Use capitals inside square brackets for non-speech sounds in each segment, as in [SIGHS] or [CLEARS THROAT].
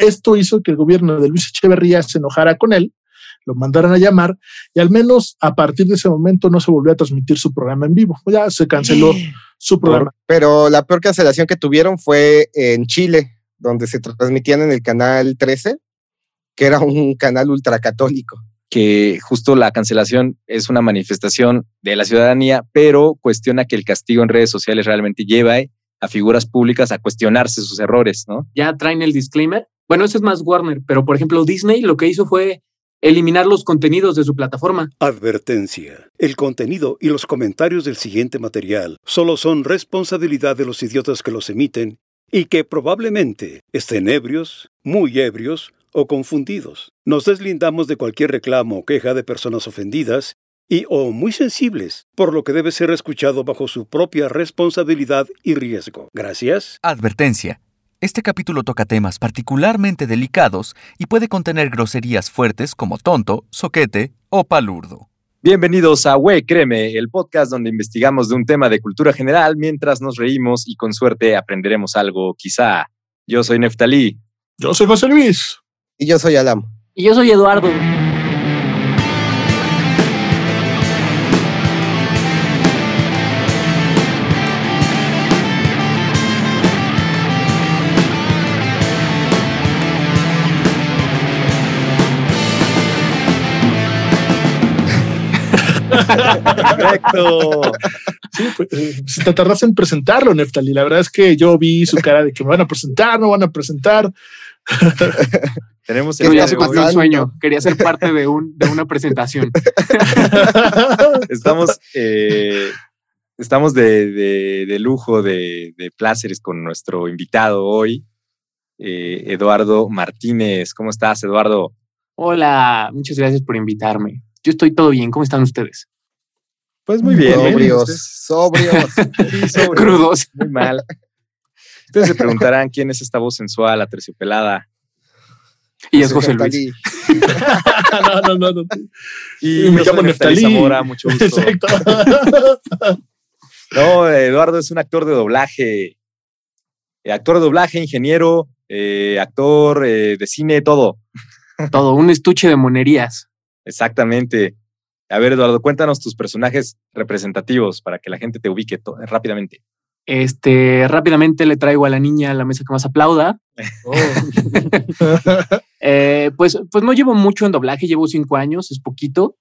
esto hizo que el gobierno de Luis Echeverría se enojara con él, lo mandaran a llamar y al menos a partir de ese momento no se volvió a transmitir su programa en vivo. Ya se canceló su programa. pero la peor cancelación que tuvieron fue en Chile, donde se transmitían en el canal 13, que era un canal ultracatólico que justo la cancelación es una manifestación de la ciudadanía, pero cuestiona que el castigo en redes sociales realmente lleva a figuras públicas a cuestionarse sus errores, ¿no? Ya traen el disclaimer. Bueno, ese es más Warner, pero por ejemplo Disney lo que hizo fue eliminar los contenidos de su plataforma. Advertencia. El contenido y los comentarios del siguiente material solo son responsabilidad de los idiotas que los emiten y que probablemente estén ebrios, muy ebrios o confundidos. Nos deslindamos de cualquier reclamo o queja de personas ofendidas y o muy sensibles, por lo que debe ser escuchado bajo su propia responsabilidad y riesgo. Gracias. Advertencia. Este capítulo toca temas particularmente delicados y puede contener groserías fuertes como tonto, soquete o palurdo. Bienvenidos a Güey Créeme, el podcast donde investigamos de un tema de cultura general mientras nos reímos y con suerte aprenderemos algo, quizá. Yo soy Neftalí. Yo soy José Luis. Y yo soy Alam. Y yo soy Eduardo. Perfecto. Sí, pues, eh, si te tardas en presentarlo, Neftali. La verdad es que yo vi su cara de que me van a presentar, no van a presentar. [LAUGHS] Tenemos Yo el ya día se de un sueño. Quería ser parte de, un, de una presentación. [LAUGHS] Estamos, eh, estamos de, de- de lujo, de, de pláceres con nuestro invitado hoy, eh, Eduardo Martínez. ¿Cómo estás, Eduardo? Hola, muchas gracias por invitarme. Yo estoy todo bien. ¿Cómo están ustedes? Pues muy bien. bien. Sobrios, sobrios. [LAUGHS] Sí, sobrios. Crudos. Muy mal. Ustedes se [LAUGHS] preguntarán quién es esta voz sensual, aterciopelada. Y es José Luis. [LAUGHS] No, no, no, no. Y, Y me llamo Neftalí. Zamora, mucho gusto. Exacto. No, Eduardo es un actor de doblaje. Eh, actor de doblaje, ingeniero, eh, actor eh, de cine, todo. Todo, un estuche de monerías. Exactamente. A ver, Eduardo, cuéntanos tus personajes representativos para que la gente te ubique rápidamente. Este, rápidamente le traigo a la niña a la mesa que más aplauda. [LAUGHS] Eh, pues, pues no llevo mucho en doblaje, llevo cinco años, es poquito,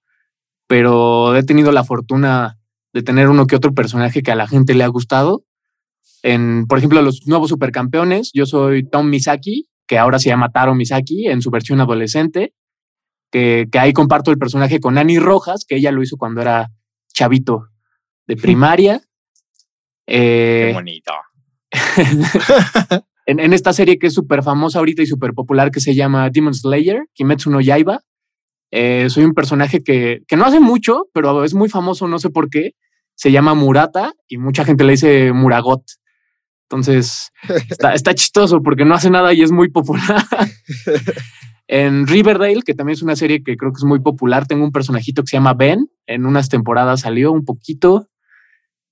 pero he tenido la fortuna de tener uno que otro personaje que a la gente le ha gustado. En, por ejemplo, los nuevos supercampeones, yo soy Tom Misaki, que ahora se llama Taro Misaki en su versión adolescente, que, que ahí comparto el personaje con Annie Rojas, que ella lo hizo cuando era chavito de primaria. Qué Eh, bonito. [LAUGHS] en, en esta serie que es súper famosa ahorita y súper popular que se llama Demon Slayer, Kimetsu no Yaiba. Eh, soy un personaje que, que no hace mucho, pero es muy famoso, no sé por qué. Se llama Murata y mucha gente le dice Muragot. Entonces, [LAUGHS] está, está chistoso porque no hace nada y es muy popular. [LAUGHS] en Riverdale, que también es una serie que creo que es muy popular, tengo un personajito que se llama Ben. En unas temporadas salió un poquito.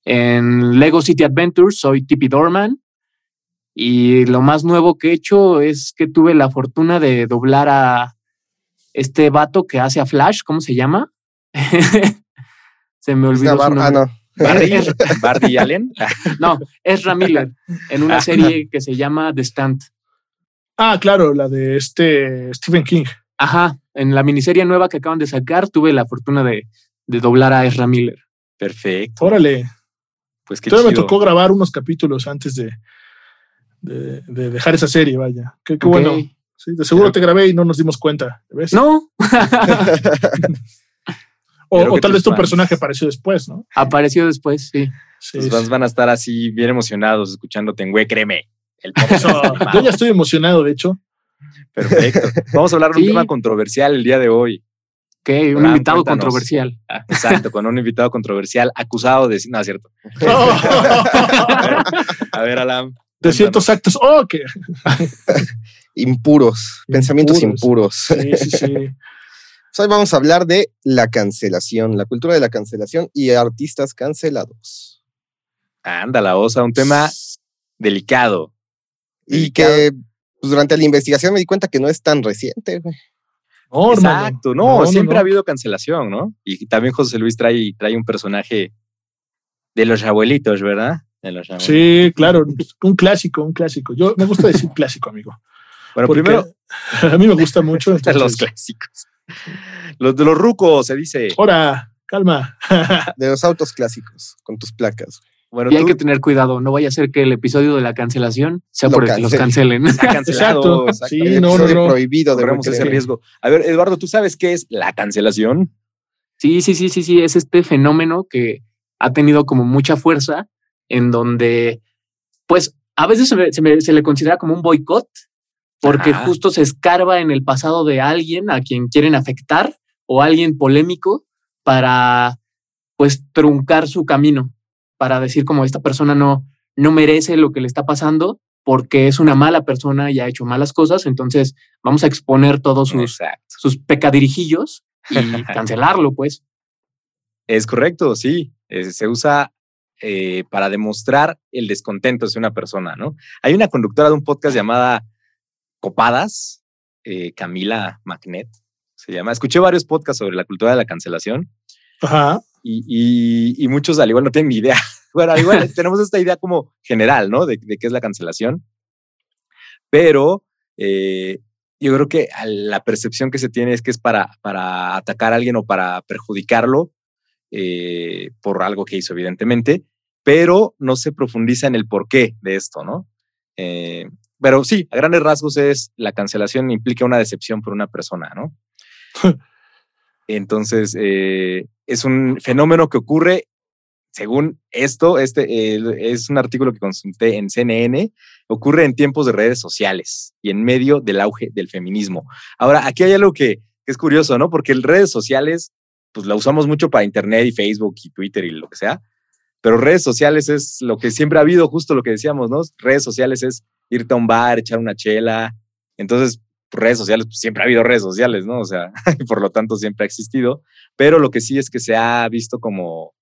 En Lego City Adventures soy Tippy Dorman. Y lo más nuevo que he hecho es que tuve la fortuna de doblar a este vato que hace a Flash, ¿cómo se llama? [LAUGHS] se me olvidó. su Bar- ah, nombre. no. Barry, [LAUGHS] Barry Allen. No, Ezra Miller, en una serie que se llama The Stand. Ah, claro, la de este Stephen King. Ajá, en la miniserie nueva que acaban de sacar, tuve la fortuna de, de doblar a Ezra Miller. Perfecto. Órale. Pues qué Todavía me tocó grabar unos capítulos antes de, de, de dejar esa serie, vaya. Qué, bueno. Sí, de seguro te grabé y no nos dimos cuenta. ¿ves? No, [LAUGHS] o que tal vez tu fans- personaje apareció después, ¿no? apareció después, sí. Sí, Los sí. van a estar así bien emocionados escuchándote en Güey, créeme. El [LAUGHS] yo ya estoy emocionado, de hecho. Perfecto. Vamos a hablar de un Sí. tema controversial el día de hoy. Ok, un invitado cuéntanos. controversial. Ah, Exacto, con un invitado controversial acusado de... No, es cierto. [LAUGHS] A ver, Alam. de ciertos actos. Oh, que. [LAUGHS] Impuros, pensamientos Impuros. impuros. Sí, sí, sí. Hoy vamos a hablar de la cancelación, la cultura de la cancelación y artistas cancelados. Anda, la osa, un tema delicado. Y que pues durante la investigación me di cuenta que no es tan reciente, güey. No. Exacto, no, No, no, siempre no. ha habido cancelación, ¿no? Y también José Luis trae, trae un personaje de los abuelitos, ¿verdad? De los abuelitos. Sí, claro, un clásico, un clásico. Yo me gusta decir clásico, amigo. Bueno, porque primero, [LAUGHS] a mí me gusta mucho. [LAUGHS] los Entonces, clásicos. Los de los rucos, se dice. ahora, calma. De los autos clásicos, con tus placas. Bueno, Y hay que tener cuidado, no vaya a ser que el episodio de la cancelación sea Lo por el que los cancelen. [LAUGHS] está cancelado. Exacto. exacto. Sí, El no, no, prohibido de Corremos ese riesgo. A ver, Eduardo, ¿tú sabes qué es la cancelación? Sí, sí, sí, sí, sí, es este fenómeno que ha tenido como mucha fuerza en donde, pues, a veces se, me- se me- se le considera como un boicot porque Ajá. justo se escarba en el pasado de alguien a quien quieren afectar o alguien polémico para, pues, truncar su camino, para decir como esta persona no, no merece lo que le está pasando porque es una mala persona y ha hecho malas cosas, entonces vamos a exponer todos sus, Exacto. sus pecadirijillos y [LAUGHS] cancelarlo, pues. Es correcto, sí. Se usa eh, para demostrar el descontento de una persona, ¿no? Hay una conductora de un podcast llamada Copadas, eh, Camila Magnet, se llama. Escuché varios podcasts sobre la cultura de la cancelación Ajá. Y, y- y muchos al igual no tienen ni idea. [LAUGHS] Bueno, al igual [LAUGHS] tenemos esta idea como general, ¿no? De, de qué es la cancelación. Pero eh, yo creo que la percepción que se tiene es que es para, para atacar a alguien o para perjudicarlo eh, por algo que hizo, evidentemente, pero no se profundiza en el porqué de esto, ¿no? Eh, pero sí, a grandes rasgos es la cancelación implica una decepción por una persona, ¿no? [LAUGHS] Entonces, eh, es un fenómeno que ocurre, según esto, este es un artículo que consulté en CNN, ocurre en tiempos de redes sociales y en medio del auge del feminismo. Ahora, aquí hay algo que, es curioso, ¿no? Porque en redes sociales, pues la usamos mucho para Internet y Facebook y Twitter y lo que sea, pero redes sociales es lo que siempre ha habido, justo lo que decíamos, ¿no? Redes sociales es irte a un bar, echar una chela. Entonces, redes sociales, pues siempre ha habido redes sociales, ¿no? O sea, y [LAUGHS] por lo tanto siempre ha existido, pero lo que sí es que se ha visto como,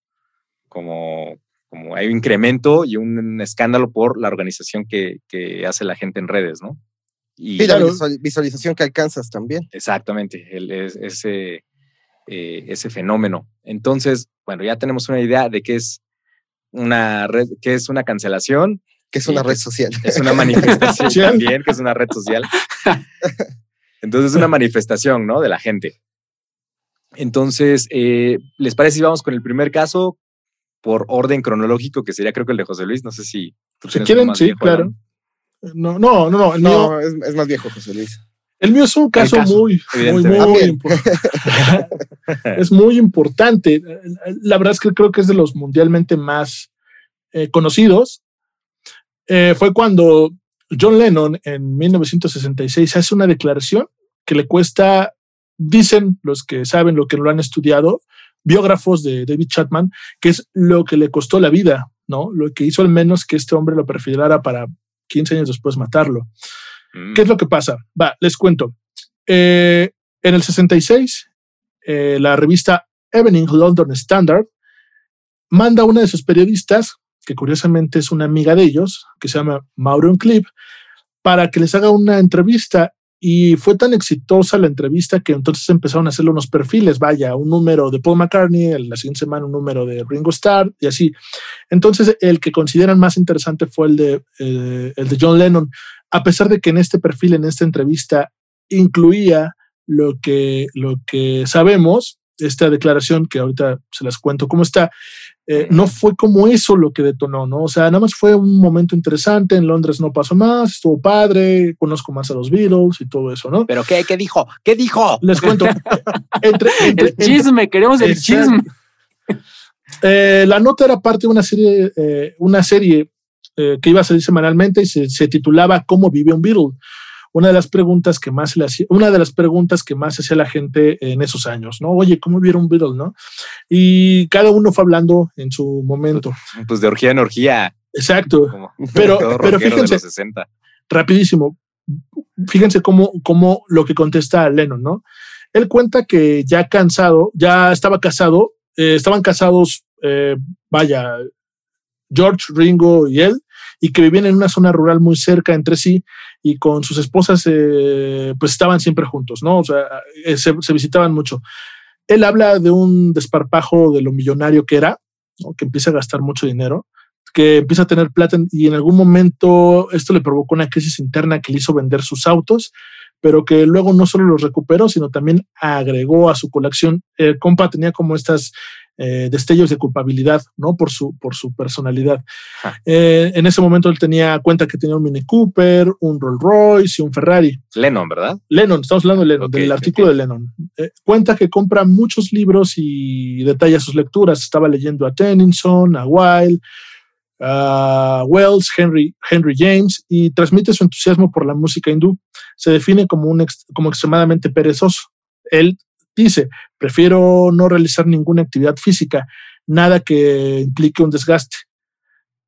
como, como hay un incremento y un escándalo por la organización que, que hace la gente en redes, ¿no? Y Y la visualización que alcanzas también. exactamente, el- ese, eh, ese fenómeno. Entonces, bueno, ya tenemos una idea de qué es una red, qué es una cancelación, que es una red social. es una [LAUGHS] manifestación también, que es una red social. [LAUGHS] Entonces es una manifestación, ¿no? De la gente. Entonces, eh, ¿les parece si vamos con el primer caso por orden cronológico, que sería creo que el de José Luis? No sé si tú Si quieren, más sí, viejo, claro. No, no, no, no. El, mío, No, es, es más viejo, José Luis. el mío es un caso, caso, muy, muy, muy importante. [LAUGHS] es muy importante. La verdad es que creo que es de los mundialmente más eh, conocidos. Eh, fue cuando John Lennon en 1966 hace una declaración que le cuesta, dicen los que saben lo que lo han estudiado, biógrafos de David Chapman, que es lo que le costó la vida, ¿no? Lo que hizo al menos que este hombre lo perfilara para 15 años después matarlo. Mm, ¿Qué es lo que pasa? Va, les cuento. Eh, en el 66, eh, la revista Evening London Standard manda a una de sus periodistas, que curiosamente es una amiga de ellos, que se llama Maureen Clip, para que les haga una entrevista. Y fue tan exitosa la entrevista que entonces empezaron a hacerle unos perfiles, vaya, un número de Paul McCartney, la siguiente semana un número de Ringo Starr y así. Entonces, el que consideran más interesante fue el de, eh, el de John Lennon, a pesar de que en este perfil, en esta entrevista, incluía lo que, lo que sabemos, esta declaración que ahorita se las cuento cómo está, eh, no fue como eso lo que detonó, ¿no? O sea, nada más fue un momento interesante, en Londres no pasó más, estuvo padre, conozco más a los Beatles y todo eso, ¿no? ¿Pero qué? ¿Qué dijo? ¿Qué dijo? Les cuento, [LAUGHS] entre, entre- El entre- chisme, queremos el chisme. Eh, la nota era parte de una serie, eh, una serie eh, que iba a salir semanalmente y se, se titulaba ¿Cómo vive un Beatle? Una de las preguntas que más se le hacía, una de las preguntas que más hacía la gente en esos años, ¿no? Oye, ¿cómo vive un Beatle, no? Y cada uno fue hablando en su momento. Pues de orgía en orgía. Exacto. Como Pero- [LAUGHS] pero fíjense. los 60. rapidísimo. Fíjense cómo, cómo lo que contesta Lennon, ¿no? Él cuenta que ya cansado, ya estaba casado, eh, estaban casados, eh, vaya, George, Ringo y él, y que vivían en una zona rural muy cerca entre sí y con sus esposas eh, pues estaban siempre juntos, ¿no? O sea, eh, se, visitaban mucho. Él habla de un desparpajo de lo millonario que era, que empieza a gastar mucho dinero, que empieza a tener plata y en algún momento esto le provocó una crisis interna que le hizo vender sus autos, pero que luego no solo los recuperó, sino también agregó a su colección. El compa tenía como estas eh, destellos de culpabilidad, ¿no? Por su, por su personalidad. Ajá. Eh, en ese momento él tenía cuenta que tenía un Mini Cooper, un Rolls Royce y un Ferrari. Lennon, ¿verdad? Lennon, estamos hablando de Lennon, del artículo de Lennon. Eh, cuenta que compra muchos libros y detalla sus lecturas. Estaba leyendo a Tennyson, a Wilde, a Wells, Henry, Henry James y transmite su entusiasmo por la música hindú. Se define como, un ex- como extremadamente perezoso. Él dice, prefiero no realizar ninguna actividad física, nada que implique un desgaste.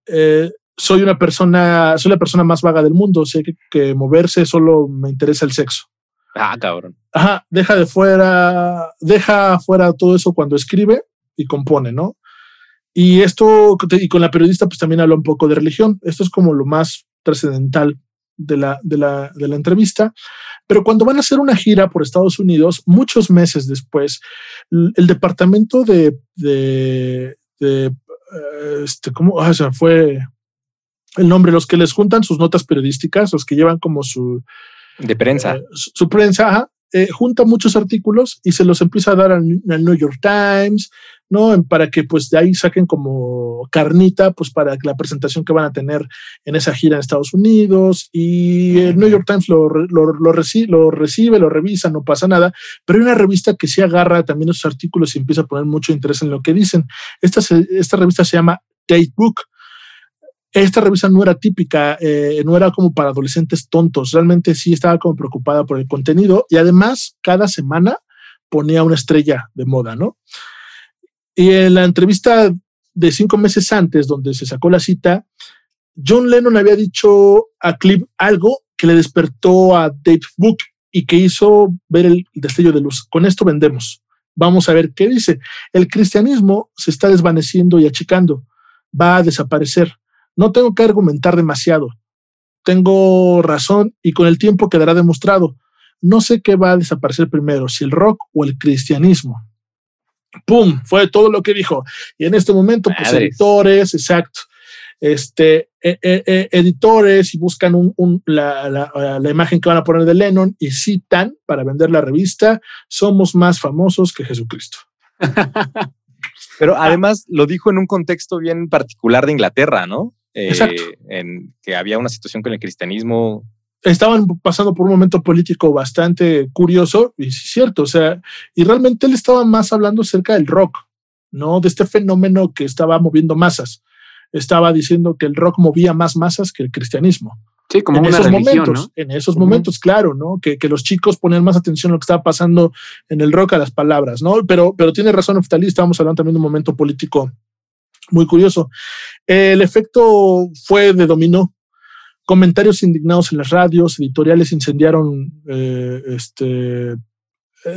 Eh, soy una persona, soy la persona más vaga del mundo, sé que, que moverse solo me interesa el sexo. Ah, cabrón. Ajá, deja de fuera, deja fuera todo eso cuando escribe y compone, ¿no? Y esto, y con la periodista, pues también habla un poco de religión. Esto es como lo más trascendental de la, de, la, de la entrevista. Pero cuando van a hacer una gira por Estados Unidos, muchos meses después, el departamento de, de, de, eh, este, ¿cómo? Ah, fue el nombre, los que les juntan sus notas periodísticas, los que llevan como su, De prensa. eh, su, su prensa, ajá, eh, junta muchos artículos y se los empieza a dar al, New York Times, ¿no? Para que pues de ahí saquen como carnita, pues para la presentación que van a tener en esa gira en Estados Unidos. Y el New York Times lo, lo, lo, reci- lo recibe, lo revisa, no pasa nada. Pero hay una revista que sí agarra también esos artículos y empieza a poner mucho interés en lo que dicen. Esta, esta revista se llama Date Book. Esta revista no era típica, eh, no era como para adolescentes tontos, realmente sí estaba como preocupada por el contenido y además cada semana ponía una estrella de moda, ¿no? Y en la entrevista de cinco meses antes, donde se sacó la cita, John Lennon había dicho a Cliff algo que le despertó a Dave Book y que hizo ver el destello de luz. Con esto vendemos. Vamos a ver qué dice. El cristianismo se está desvaneciendo y achicando. Va a desaparecer. No tengo que argumentar demasiado. Tengo razón y con el tiempo quedará demostrado. No sé qué va a desaparecer primero, si el rock o el cristianismo. ¡Pum! Fue todo lo que dijo. Y en este momento, pues editores, exacto, este, eh, eh, eh, editores y buscan un- un- la, la- la imagen que van a poner de Lennon y citan para vender la revista, somos más famosos que Jesucristo. [LAUGHS] Pero además lo dijo en un contexto bien particular de Inglaterra, ¿no? Eh, Exacto. En que había una situación con el cristianismo. estaban pasando por un momento político bastante curioso, y sí es cierto, o sea, y realmente él estaba más hablando acerca del rock, ¿no? De este fenómeno que estaba moviendo masas. Estaba diciendo que el rock movía más masas que el cristianismo. Sí, como en una esos religión, momentos, ¿no? en esos momentos, claro, ¿no? Que, que los chicos ponían más atención a lo que estaba pasando en el rock a las palabras, ¿no? Pero, pero tiene razón Naftali, estábamos hablando también de un momento político muy curioso. El efecto fue de dominó. Comentarios indignados en las radios, editoriales incendiaron eh, este, eh,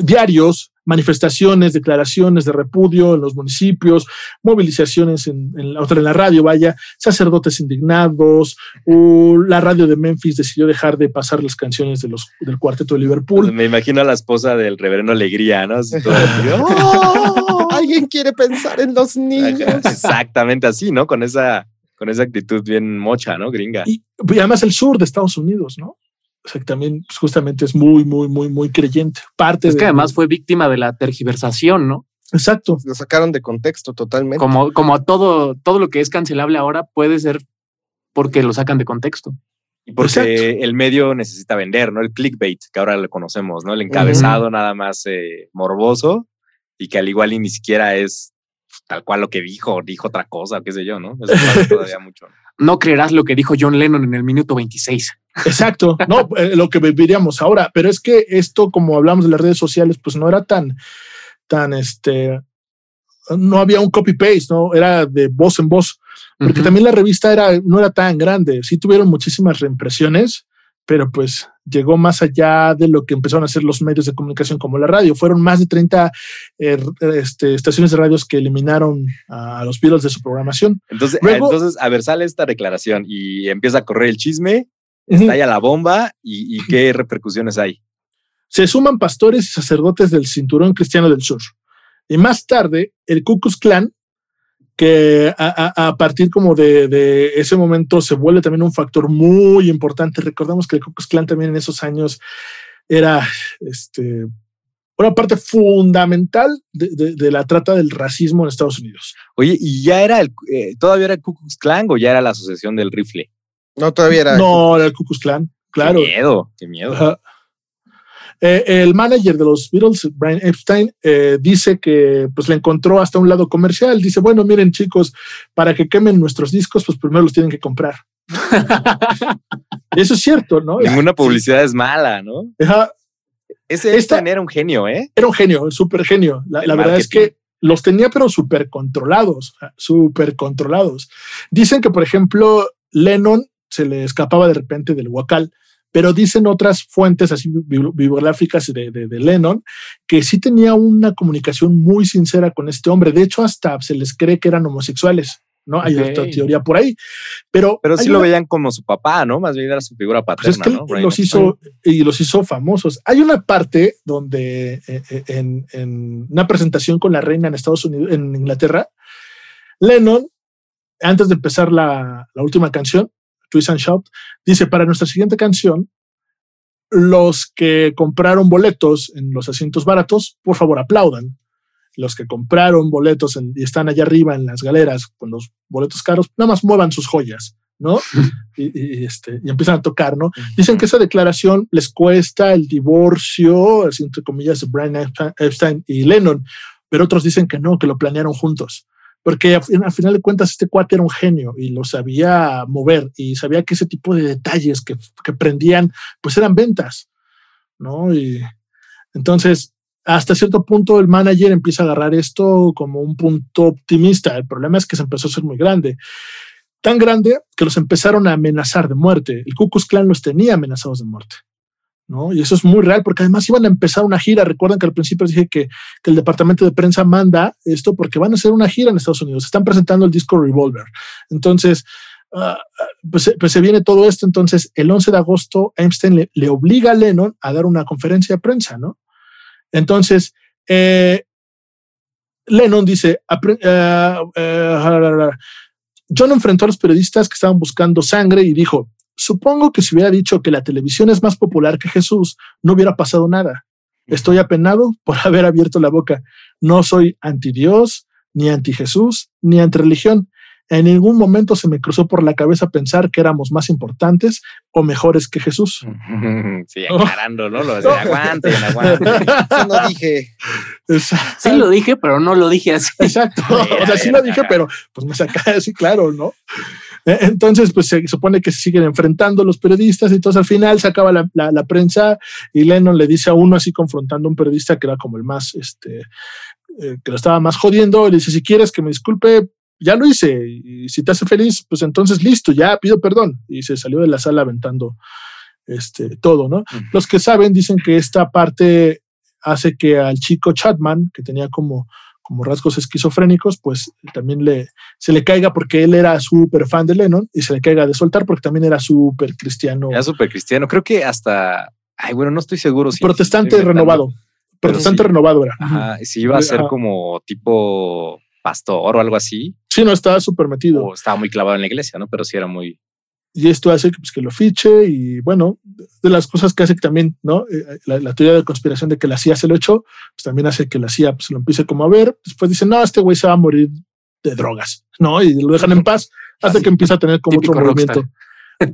diarios, manifestaciones, declaraciones de repudio en los municipios, movilizaciones en, en la otra en la radio, vaya, sacerdotes indignados, uh, la radio de Memphis decidió dejar de pasar las canciones de los, del cuarteto de Liverpool. Me imagino a la esposa del reverendo Alegría, ¿no? [LAUGHS] Alguien quiere pensar en los niños. Exactamente así, ¿no? Con esa, con esa actitud bien mocha, ¿no? Gringa. Y, y además el sur de Estados Unidos, ¿no? O sea, que también pues, justamente es muy, muy, muy, muy creyente. Parte Es de- que además fue víctima de la tergiversación, ¿no? Exacto. Lo sacaron de contexto totalmente. Como, como todo, todo lo que es cancelable ahora puede ser porque lo sacan de contexto. Y porque Exacto. el medio necesita vender, ¿no? El clickbait, que ahora lo conocemos, ¿no? El encabezado nada más eh, morboso y que al igual y ni siquiera es tal cual lo que dijo, dijo otra cosa, qué sé yo, ¿no? Eso pasa todavía [LAUGHS] mucho. No creerás lo que dijo John Lennon en el minuto 26. Exacto, no, eh, lo que viviríamos ahora, pero es que esto, como hablamos de las redes sociales, pues no era tan, tan, este, no había un copy-paste, ¿no? Era de voz en voz, porque Ujú. también la revista era, no era tan grande, sí tuvieron muchísimas reimpresiones, pero pues llegó más allá de lo que empezaron a hacer los medios de comunicación como la radio. Fueron más de 30 eh, este, estaciones de radios que eliminaron a los Beatles de su programación. Entonces, Luego- entonces, a ver, sale esta declaración y empieza a correr el chisme, estalla la bomba y, y [CLEARS THROAT] qué repercusiones hay. Se suman pastores y sacerdotes del cinturón cristiano del sur. Y más tarde, el Ku Klux Klan, que a, a- a partir como de, de ese momento se vuelve también un factor muy importante. Recordamos que el Ku Klux Klan también en esos años era este, una parte fundamental de, de- de la trata del racismo en Estados Unidos. Oye, ¿y ya era el, eh, todavía era el Ku Klux Klan o ya era la asociación del rifle? No, todavía era. No, era el Ku Klux Klan, claro. Qué miedo, qué miedo. Eh, el manager de los Beatles, Brian Epstein, eh, dice que pues le encontró hasta un lado comercial. Dice, bueno, miren chicos, para que quemen nuestros discos, pues primero los tienen que comprar. [LAUGHS] Eso es cierto, ¿no? Ninguna publicidad es mala, ¿no? Ajá, Ese Esta- Epstein era un genio, ¿eh? Era un genio, un súper genio. La, la verdad es que los tenía, pero súper controlados, súper controlados. Dicen que, por ejemplo, Lennon se le escapaba de repente del huacal, pero dicen otras fuentes así bibli- bibliográficas de, de- de Lennon que sí tenía una comunicación muy sincera con este hombre. De hecho, hasta se les cree que eran homosexuales, ¿no? Hay otra teoría por ahí. Pero, Pero sí lo veían como su papá, ¿no? Más bien era su figura pues paterna, es que los hizo y los hizo famosos. Hay una parte donde eh, eh, en, en una presentación con la reina en Estados Unidos, en Inglaterra, Lennon, antes de empezar la, la última canción, Twist and Shout, dice para nuestra siguiente canción, los que compraron boletos en los asientos baratos, por favor aplaudan. Los que compraron boletos en- y están allá arriba en las galeras con los boletos caros, nada más muevan sus joyas, ¿no? [LAUGHS] y, y, este, y empiezan a tocar, ¿no? Dicen que esa declaración les cuesta el divorcio, entre comillas, de Brian Epstein y Lennon, pero otros dicen que no, que lo planearon juntos. Porque al final de cuentas este cuate era un genio y lo sabía mover y sabía que ese tipo de detalles que, que prendían, pues eran ventas, ¿no? Y entonces, hasta cierto punto el manager empieza a agarrar esto como un punto optimista. El problema es que se empezó a ser muy grande tan grande que los empezaron a amenazar de muerte. El Ku Klan los tenía amenazados de muerte. ¿No? Y eso es muy real porque además iban a empezar una gira. Recuerdan que al principio dije que, el departamento de prensa manda esto porque van a hacer una gira en Estados Unidos. Están presentando el disco Revolver. Entonces, ah, pues, se- pues se viene todo esto. Entonces, el 11 de agosto, Einstein le, obliga a Lennon a dar una conferencia de prensa, ¿no? Entonces, eh, Lennon dice, eh, eh, John enfrentó a los periodistas que estaban buscando sangre y dijo, supongo que si hubiera dicho que la televisión es más popular que Jesús, no hubiera pasado nada. Estoy apenado por haber abierto la boca. No soy anti Dios, ni anti Jesús, ni anti religión. En ningún momento se me cruzó por la cabeza pensar que éramos más importantes o mejores que Jesús. [LAUGHS] Sí, aclarando, ¿no? Lo de aguanten, aguanten. [LAUGHS] Eso no dije. Sí lo dije, pero no lo dije así. Exacto. [LAUGHS] O sea, sí lo dije, pero pues me saca así, claro, ¿no? Eh, Entonces, pues se supone que se siguen enfrentando los periodistas y entonces al final se acaba la, la- la prensa y Lennon le dice a uno así confrontando a un periodista que era como el más, este, eh, que lo estaba más jodiendo, y le dice, si quieres que me disculpe, ya lo hice y si te hace feliz, pues entonces listo, ya pido perdón. Y se salió de la sala aventando este, todo, ¿no? Los que saben dicen que esta parte hace que al chico Chapman, que tenía como, como rasgos esquizofrénicos, pues también le, se le caiga porque él era súper fan de Lennon y se le caiga de soltar porque también era súper cristiano, Era súper cristiano. Creo que hasta. Ay, bueno, no estoy seguro. Si, protestante estoy renovado. Protestante sí. renovado era. Ajá, si iba a ser Ajá. como tipo pastor o algo así, Sí, no, estaba súper metido. o estaba muy clavado en la iglesia, ¿no? Pero sí era muy. y esto hace que, pues, que lo fiche y bueno, de las cosas que hace que también, ¿no? Eh, La, la teoría de conspiración de que la CIA se lo echó, pues también hace que la CIA pues, lo empiece como a ver, después dicen, no, este güey se va a morir de drogas, ¿no? Y lo dejan en paz hasta que empieza a tener como Típico otro rockstar. movimiento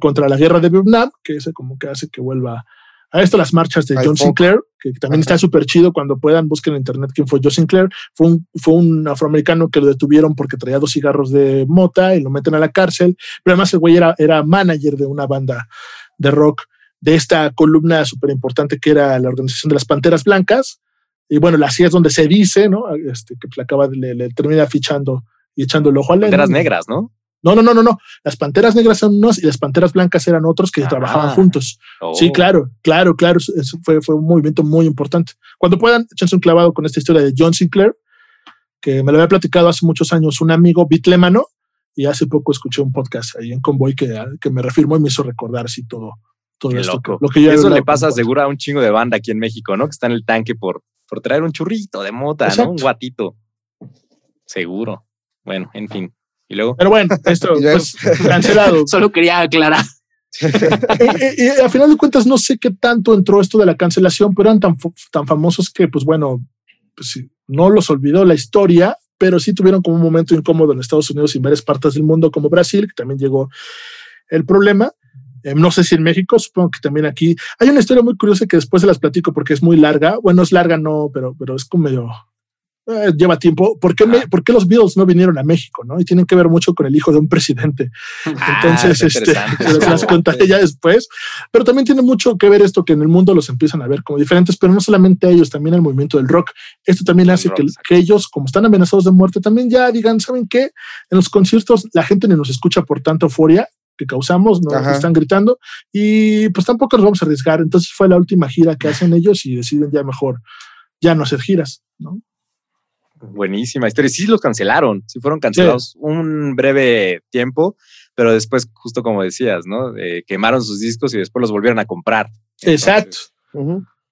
contra la guerra de Vietnam, que ese como que hace que vuelva a esto, las marchas de John. Sinclair, que también está súper chido cuando puedan, busquen en internet quién fue John Sinclair, fue un, fue un afroamericano que lo detuvieron porque traía dos cigarros de mota y lo meten a la cárcel, pero además el güey era, era manager de una banda de rock de esta columna súper importante que era la organización de las Panteras Blancas, y bueno, la CIA es donde se dice, ¿no? Este, que le acaba de, le, le termina fichando y echando el ojo a Lennon. Panteras negras, ¿no? No, no, no, no, no. Las panteras negras son unos y las panteras blancas eran otros que Ah. trabajaban juntos. Sí, Oh. claro, claro, claro. Eso- fue, fue un movimiento muy importante. Cuando puedan, échense un clavado con esta historia de John Sinclair, que me lo había platicado hace muchos años un amigo bitlemano, y hace poco escuché un podcast ahí en Convoy que, que me refirmó y me hizo recordar así todo, todo Qué esto. loco. Lo que yo Eso le pasa seguro a un chingo de banda aquí en México, ¿no? Que está en el tanque por, por traer un churrito de mota, ¿no? Un guatito. Seguro. Bueno, en fin. Y luego, Pero bueno, [LAUGHS] esto pues, cancelado. [LAUGHS] Solo quería aclarar. y, y- y a final de cuentas no sé qué tanto entró esto de la cancelación, pero eran tan, tan famosos que, pues bueno, pues no los olvidó la historia, pero sí tuvieron como un momento incómodo en Estados Unidos y en varias partes del mundo, como Brasil, que también llegó el problema. Eh, no sé si en México, supongo que también aquí. Hay una historia muy curiosa que después se las platico porque es muy larga. Bueno, es larga, no, pero, pero es como medio. Eh, lleva tiempo. ¿Por qué, me- ¿Por qué los Beatles no vinieron a México? ¿no? Y tienen que ver mucho con el hijo de un presidente. [LAUGHS] Ah, Entonces, este, se las, contaré ya después. Pero también tiene mucho que ver esto que en el mundo los empiezan a ver como diferentes, pero no solamente ellos, también el movimiento del rock. Esto también El hace rock, que, ellos, como están amenazados de muerte, también ya digan, ¿saben qué? En los conciertos la gente ni nos escucha por tanta euforia que causamos, no Ajá. están gritando y pues tampoco nos vamos a arriesgar. Entonces fue la última gira que hacen ellos y deciden ya mejor ya no hacer giras, ¿no? Buenísima historia. Sí los cancelaron, sí fueron cancelados un breve tiempo, pero después, justo como decías, ¿no? Eh, quemaron sus discos y después los volvieron a comprar. Entonces, Exacto.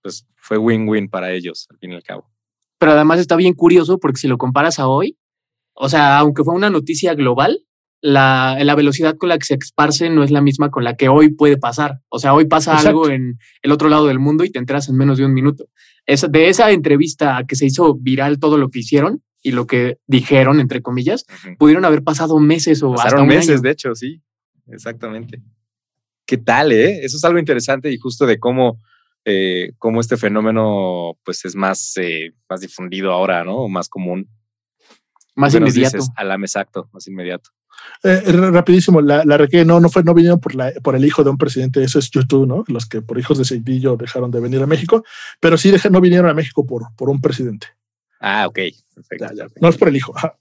Pues fue win-win para ellos, al fin y al cabo. Pero además está bien curioso porque si lo comparas a hoy, o sea, aunque fue una noticia global, la, la velocidad con la que se esparce no es la misma con la que hoy puede pasar. O sea, hoy pasa Exacto. algo en el otro lado del mundo y te enteras en menos de un minuto. Esa, de esa entrevista que se hizo viral todo lo que hicieron y lo que dijeron, entre comillas, Ujú. pudieron haber pasado meses o hasta Pasaron un meses, año. de hecho, sí. Exactamente. ¿Qué tal, eh? Eso es algo interesante y justo de cómo, eh, cómo este fenómeno pues es más, eh, más difundido ahora, ¿no? O más común. Más ¿Qué nos inmediato. dices? Exacto, más inmediato. Eh, r- rapidísimo, la, la regué, no, no fue, no vinieron por, la, por el hijo de un presidente, eso es YouTube, ¿no? Los que por hijos de Cedillo dejaron de venir a México, pero sí deja- no vinieron a México por, por un presidente. Ah, ok. Perfecto. No es por el hijo, ajá,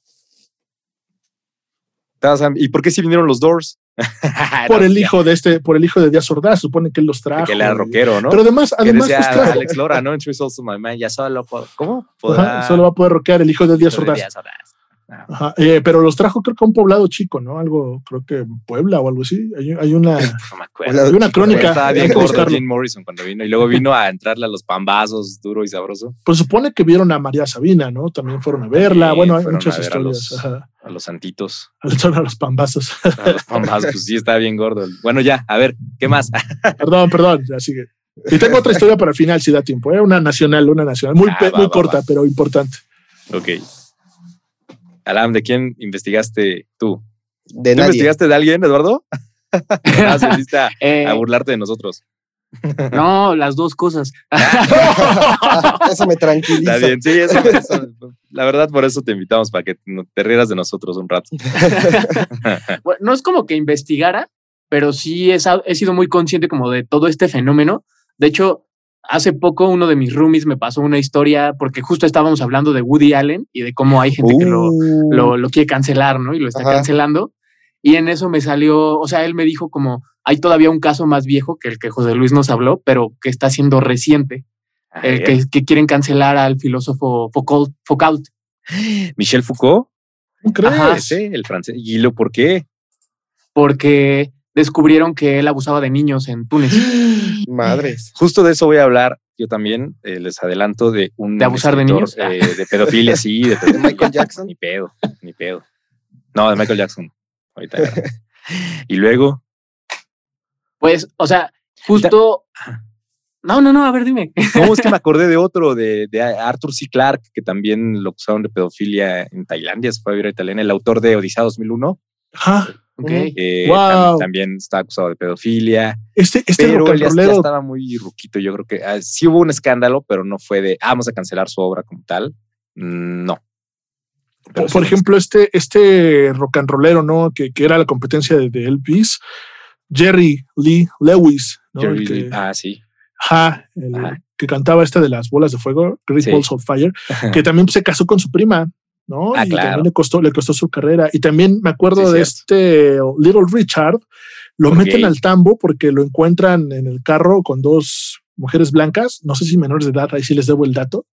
¿Y por qué si vinieron los Doors? [LAUGHS] por No, el ya, hijo de este, por el hijo de Díaz Ordaz, supone que él los trajo. Que él era rockero, ¿no? Pero además, que además decía. Alex Lora, ¿no? En My Man, ya solo puedo- ¿Cómo? Ajá, solo va a poder rockear el hijo de Díaz Hijo de Ordaz. Díaz Ordaz. Ajá, eh, pero los trajo creo que a un poblado chico, ¿no? Algo, creo que Puebla o algo así. Hay, hay una, [LAUGHS] No me acuerdo. Hola, hay una chico, crónica. Estaba bien. Jim Morrison cuando vino y luego vino a entrarle a los pambazos duro y sabroso Pues supone que vieron a María Sabina, ¿no? También fueron a verla. Bueno, hay muchas a ver a historias. los- Ajá. a los santitos, [LAUGHS] Son a los pambazos. [LAUGHS] a los pambazos, pues sí, estaba bien gordo. Bueno, ya, a ver, ¿qué más? perdón, perdón, ya sigue. Y tengo otra historia para el final, si da tiempo. ¿eh? Una nacional, una nacional. Muy, Ah, va, muy va, corta, va. pero importante. ok. Alam, ¿de quién investigaste tú? De ¿Tú nadie. investigaste de alguien, Eduardo? [LAUGHS] Ah, saliste a, [LAUGHS] Eh, a burlarte de nosotros. [LAUGHS] no, las dos cosas. Eso me tranquiliza. Está bien, sí, eso, eso- la verdad, por eso te invitamos, para que no- te rieras de nosotros un rato. Bueno, no es como que investigara, pero sí he, he sido muy consciente como de todo este fenómeno. De hecho, hace poco uno de mis roomies me pasó una historia porque justo estábamos hablando de Woody Allen y de cómo hay gente que lo, Uh, lo, lo quiere cancelar, ¿no? Y lo está Ajá. cancelando. Y en eso me salió, o sea, él me dijo como, hay todavía un caso más viejo que el que José Luis nos habló, pero que está siendo reciente, el Ay, que, que quieren cancelar al filósofo Foucault. Foucault. Michel Foucault, ¿Cómo crees? Ajá. ese, el francés. ¿Y lo por qué? porque descubrieron que él abusaba de niños en Túnez. [GASPS] [GASPS] [LAUGHS] Madres. Justo de eso voy a hablar yo también. eh, les adelanto de un. ¿De abusar de niños? Ah. eh, de pedofilia, sí. De, pedofilia. Michael Jackson? Ni pedo, ni pedo. No, de Michael Jackson. Ahorita. [LAUGHS] y luego, Pues, o sea, justo. No, no, no, a ver, dime. [LAUGHS] ¿cómo es que me acordé de otro, de, de Arthur C. Clarke, que también lo acusaron de pedofilia en Tailandia, se fue a vivir a Italiana, el autor de Odisea 2001, Ajá. Ok. eh, Wow. tam- también está acusado de pedofilia. Este, este pero rock and él ya, estaba muy ruquito. Yo creo que ah, sí hubo un escándalo, pero no fue de ah, vamos a cancelar su obra como tal. Mm, No. Pero por, ejemplo, este, este rock and rollero, ¿no? Que, que era la competencia de, de Elvis, Jerry Lee Lewis, ¿no? Jerry El que, Lee- Ah, sí. ajá, el Ajá. que cantaba esta de las bolas de fuego, Great Sí. Balls of Fire, [LAUGHS] que también se casó con su prima. ¿No? Ah, y claro. también le costó, le costó su carrera. Y también me acuerdo Sí, de cierto. este Little Richard, lo meten al tambo porque lo encuentran en el carro con dos mujeres blancas, no sé si menores de edad, ahí sí les debo el dato,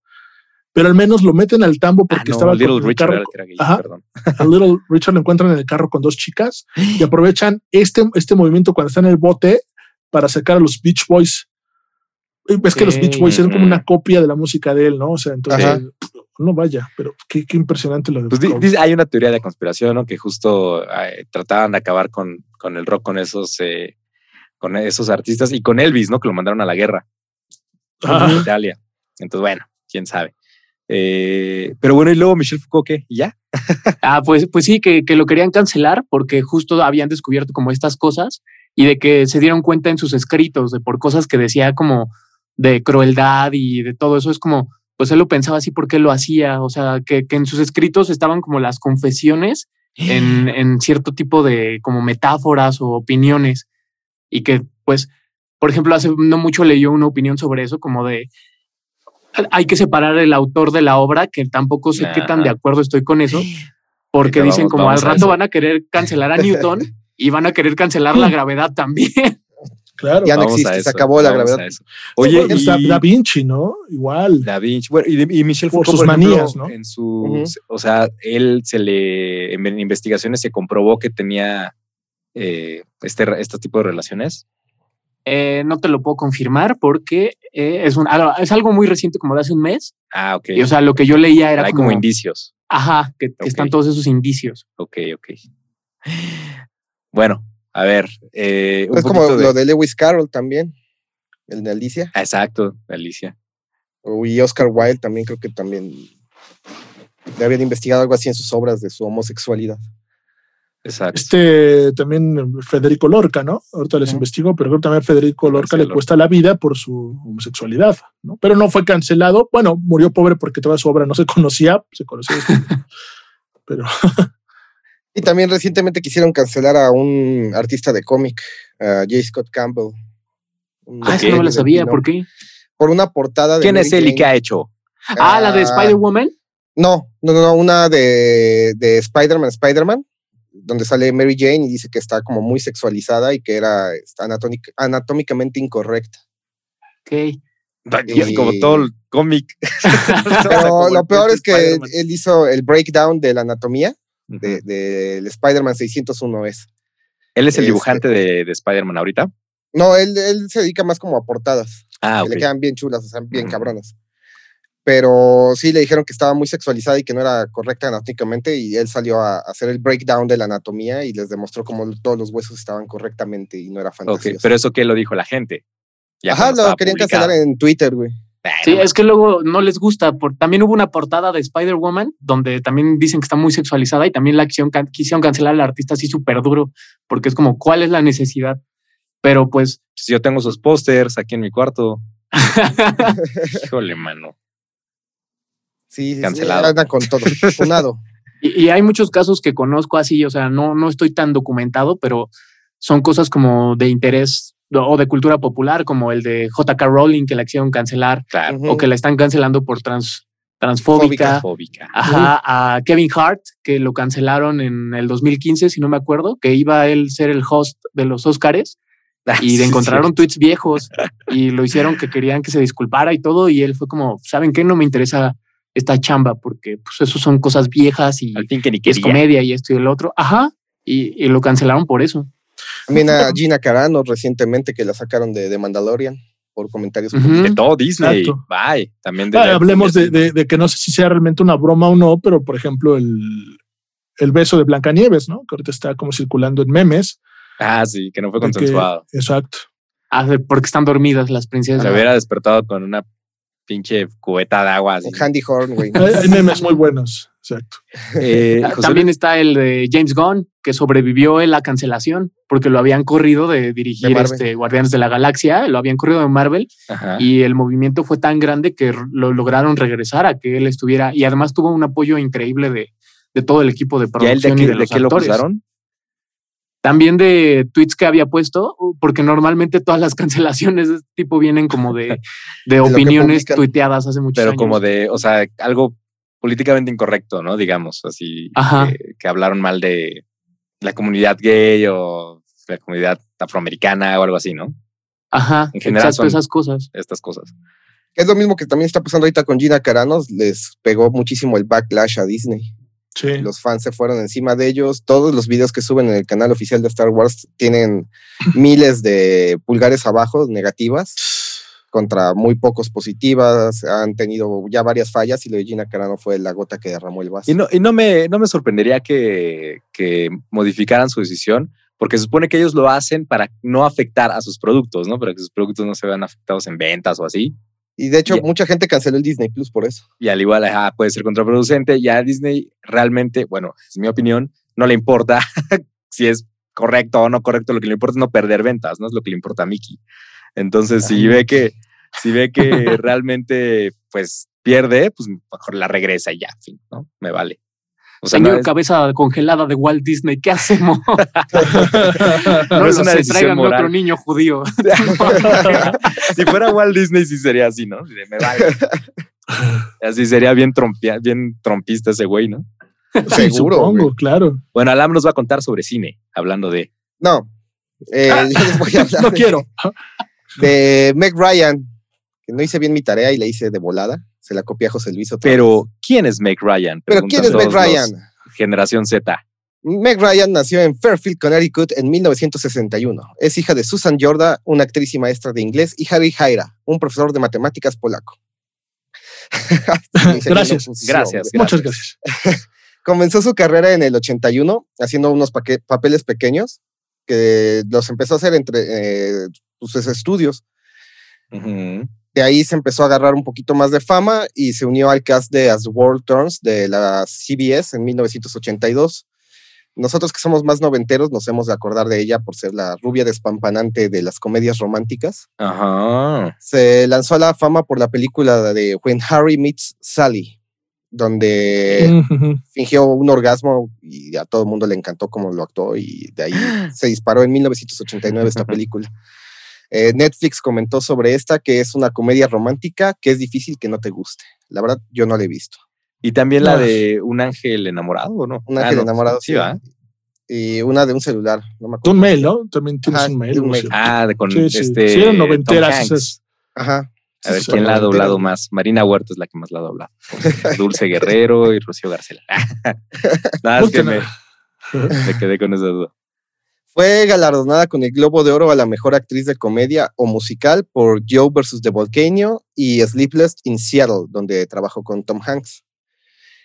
pero al menos lo meten al tambo Ah, porque no, estaba Little con Richard carro, el Ajá. perdón. a Little Richard lo encuentran en el carro con dos chicas [GASPS] y aprovechan este, este movimiento cuando está en el bote para sacar a los Beach Boys. Es que los Beach Boys eran como una copia de la música de él, ¿no? O sea, entonces. No vaya, pero qué, qué impresionante lo de Pues dice- hay una teoría de conspiración, ¿no? Que justo eh, trataban de acabar con, con el rock, con esos, eh, con esos artistas y con Elvis, ¿no? Que lo mandaron a la guerra Ah. en Italia. Entonces, bueno, quién sabe. Eh, pero bueno, y luego Michelle Foucault, ¿qué? ¿Y ya? [LAUGHS] Ah, pues, pues sí, que, que lo querían cancelar porque justo habían descubierto como estas cosas y de que se dieron cuenta en sus escritos de por cosas que decía como de crueldad y de todo eso. Es como, pues él lo pensaba así porque lo hacía. O sea, que, que en sus escritos estaban como las confesiones en, [GASPS] en cierto tipo de como metáforas o opiniones y que pues, por ejemplo, hace no mucho leyó una opinión sobre eso como de hay que separar el autor de la obra, que tampoco sé qué tan de acuerdo estoy con eso, [GASPS] porque dicen vamos- como al vamos rato van a querer cancelar a Newton [LAUGHS] y van a querer cancelar la [LAUGHS] gravedad también. Claro. Ya no existe, se acabó la gravedad. Oye, da, y- Da Vinci, ¿no? Igual. Da Vinci. Bueno, y, y Michel Por Foucault, sus por ejemplo, manías, ¿no? En su, o sea, él se le, en investigaciones se comprobó que tenía eh, este, este tipo de relaciones. Eh, no te lo puedo confirmar porque eh, es, un, algo- es algo muy reciente, como de hace un mes. Ah, ok. Y o sea, lo que yo leía era Hay como, como indicios. ajá, que, que están todos esos indicios. Ok, ok. Bueno, a ver. eh, un Es como de- lo de Lewis Carroll también, el de Alicia. Exacto, Alicia. O- Y Oscar Wilde también creo que también le habían investigado algo así en sus obras de su homosexualidad. Exacto. Este también Federico Lorca, ¿no? Ahorita les Ujú. investigo, pero creo que también Federico Lorca le cuesta la vida por su homosexualidad, ¿no? Pero no fue cancelado. Bueno, murió pobre porque toda su obra no se [LAUGHS] conocía, se conocía. después. pero [LAUGHS] Y también recientemente quisieron cancelar a un artista de cómic, a J. Scott Campbell. Ah, eso no me del sabía, Pino, ¿por qué? Por una portada de. ¿Quién Mary es él y qué ha hecho? Ah, la de Ah, Spider-Woman. No, no, no, no, una de, de Spider-Man, Spider-Man, donde sale Mary Jane y dice que está como muy sexualizada y que era anatómicamente incorrecta. Ok. Y es como todo el cómic. [LAUGHS] [LAUGHS] Pero lo peor es que él hizo el breakdown de la anatomía Ujú. de- del Spider-Man 601 es. Él es el este- dibujante de, de Spider-Man ahorita. No, él, él se dedica más como a portadas, Ah, que ok. le quedan bien chulas, o sea, bien cabronas. Pero sí le dijeron que estaba muy sexualizada y que no era correcta anatómicamente y él salió a, hacer el breakdown de la anatomía y les demostró cómo todos los huesos estaban correctamente y no era Ok, fantasioso. pero eso que lo dijo la gente. Ya Ajá, lo querían publicado. cancelar en Twitter, güey. Sí, es que luego no les gusta. Por, también hubo una portada de Spider-Woman donde también dicen que está muy sexualizada y también la quisieron, can- quisieron cancelar al artista así súper duro, porque es como, ¿cuál es la necesidad? Pero pues, pues yo tengo sus pósters aquí en mi cuarto. [LAUGHS] Híjole, mano. Sí, sí, sí, Cancelado. anda con todo. Funado. [LAUGHS] y, y hay muchos casos que conozco así, o sea, no, no estoy tan documentado, pero son cosas como de interés o de cultura popular, como el de JK Rowling que la quisieron cancelar Claro. O que la están cancelando por trans, transfóbica. Fóbica. Ajá, a Kevin Hart, que lo cancelaron en el 2015, si no me acuerdo, que iba a él ser el host de los Oscars Ah, y le encontraron tweets viejos y lo hicieron que querían que se disculpara y todo y él fue como, ¿saben qué? No me interesa esta chamba porque pues eso son cosas viejas y que ni es comedia y esto y el otro. Ajá, y, y lo cancelaron por eso. También a Gina Carano recientemente que la sacaron de, de Mandalorian por comentarios. Ujú. De todo Disney. Exacto. Bye. También de. Ah, hablemos de, de- de que no sé si sea realmente una broma o no, pero por ejemplo, el, el beso de Blancanieves, ¿no? Que ahorita está como circulando en memes. Ah, sí, que no fue de que- consensuado. exacto. Ah, porque están dormidas las princesas. Se hubiera despertado con una pinche cubeta de agua. así. Un Handy Horn, güey. [LAUGHS] Hay, memes muy buenos. Exacto. Eh, Ah, También Luis- está el de James Gunn, que sobrevivió en la cancelación, porque lo habían corrido de dirigir De este Guardianes de la Galaxia, lo habían corrido de Marvel, Ajá. y el movimiento fue tan grande que lo lograron regresar a que él estuviera, y además tuvo un apoyo increíble de, de todo el equipo de ¿Y a él de producción qué, y de de los qué lo acusaron? También de tweets que había puesto, porque normalmente todas las [LAUGHS] cancelaciones de este tipo vienen como de, [LAUGHS] de que opiniones publican. tuiteadas hace muchos Pero años. como de, o sea, algo políticamente incorrecto, ¿no? Digamos, así, Ajá. que, que hablaron mal de la comunidad gay o la comunidad afroamericana o algo así, ¿no? Ajá. En general exacto, son- esas cosas. Estas cosas. Es lo mismo que también está pasando ahorita con Gina Carano. Les pegó muchísimo el backlash a Disney. Sí. Los fans se fueron encima de ellos. Todos los videos que suben en el canal oficial de Star Wars tienen [LAUGHS] miles de pulgares abajo negativas [SIGHS] contra muy pocos positivas. Han tenido ya varias fallas y lo de Gina Carano fue la gota que derramó el vaso. Y no, y no, me, no me sorprendería que, que modificaran su decisión, porque se supone que ellos lo hacen para no afectar a sus productos, ¿no? Para que sus productos no se vean afectados en ventas o así. Y de hecho, mucha gente canceló el Disney Plus por eso. Y al igual ajá, puede ser contraproducente. Ya Disney realmente, bueno, es mi opinión, no le importa [LAUGHS] si es correcto o no correcto. Lo que le importa es no perder ventas, ¿no? Es lo que le importa a Mickey. Entonces, si ve que, si ve que realmente pues pierde, pues mejor la regresa y ya, fin, ¿no? Me vale. O sea, Señor no es- cabeza congelada de Walt Disney, ¿qué hacemos? [LAUGHS] no, No es una tráiganme moral. otro niño judío. [LAUGHS] [LAUGHS] si fuera Walt Disney sí sería así, ¿no? Así de, me vale. Así sería bien, trompia- bien trompista ese güey, ¿no? Sí, Seguro, supongo, güey. claro. Bueno, Alam nos va a contar sobre cine, hablando de... No. Eh, yo les voy a hablar No de- quiero. de Meg Ryan, no hice bien mi tarea y la hice de volada. Se la copié a José Luis otra vez. Pero, ¿quién es Meg Ryan? ¿Pero quién es Meg Ryan? Generación Z. Meg Ryan nació en Fairfield, Connecticut en 1961. Es hija de Susan Jorda, una actriz y maestra de inglés, y Harry Jaira, un profesor de matemáticas polaco. [LAUGHS] Gracias. Gracias. Muchas gracias. [LAUGHS] Comenzó su carrera en el 81 haciendo unos papeles pequeños que los empezó a hacer entre eh, sus estudios. De ahí se empezó a agarrar un poquito más de fama y se unió al cast de As the World Turns de la CBS en 1982. Nosotros que somos más noventeros nos hemos de acordar de ella por ser la rubia despampanante de las comedias románticas. Ajá. Se lanzó a la fama por la película de When Harry Meets Sally, donde [LAUGHS] fingió un orgasmo y a todo el mundo le encantó cómo lo actuó y de ahí [GASPS] se disparó en 1989 esta [LAUGHS] película. Eh, Netflix comentó sobre esta que es una comedia romántica que es difícil que no te guste. La verdad, yo no la he visto. Y también la No. de Un ángel enamorado, ¿o no? Un Ah, ángel no. enamorado, Sí, sí. ¿va? Y una de un celular, no me De acuerdo. un mail, ¿no? También tienes Ajá, un mail. un ¿no? mail. Ah, de con Sí, sí. este. Sí, eran Tom noventeras. Ajá. A ver quién la ha doblado más. Marina Huerta es la que más la ha doblado. [LAUGHS] Dulce Guerrero y Rocío Garcela. [LAUGHS] Nada, es que me, me quedé con esa duda. Fue galardonada con el Globo de Oro a la mejor actriz de comedia o musical por Joe vs. The Volcano y Sleepless in Seattle, donde trabajó con Tom Hanks.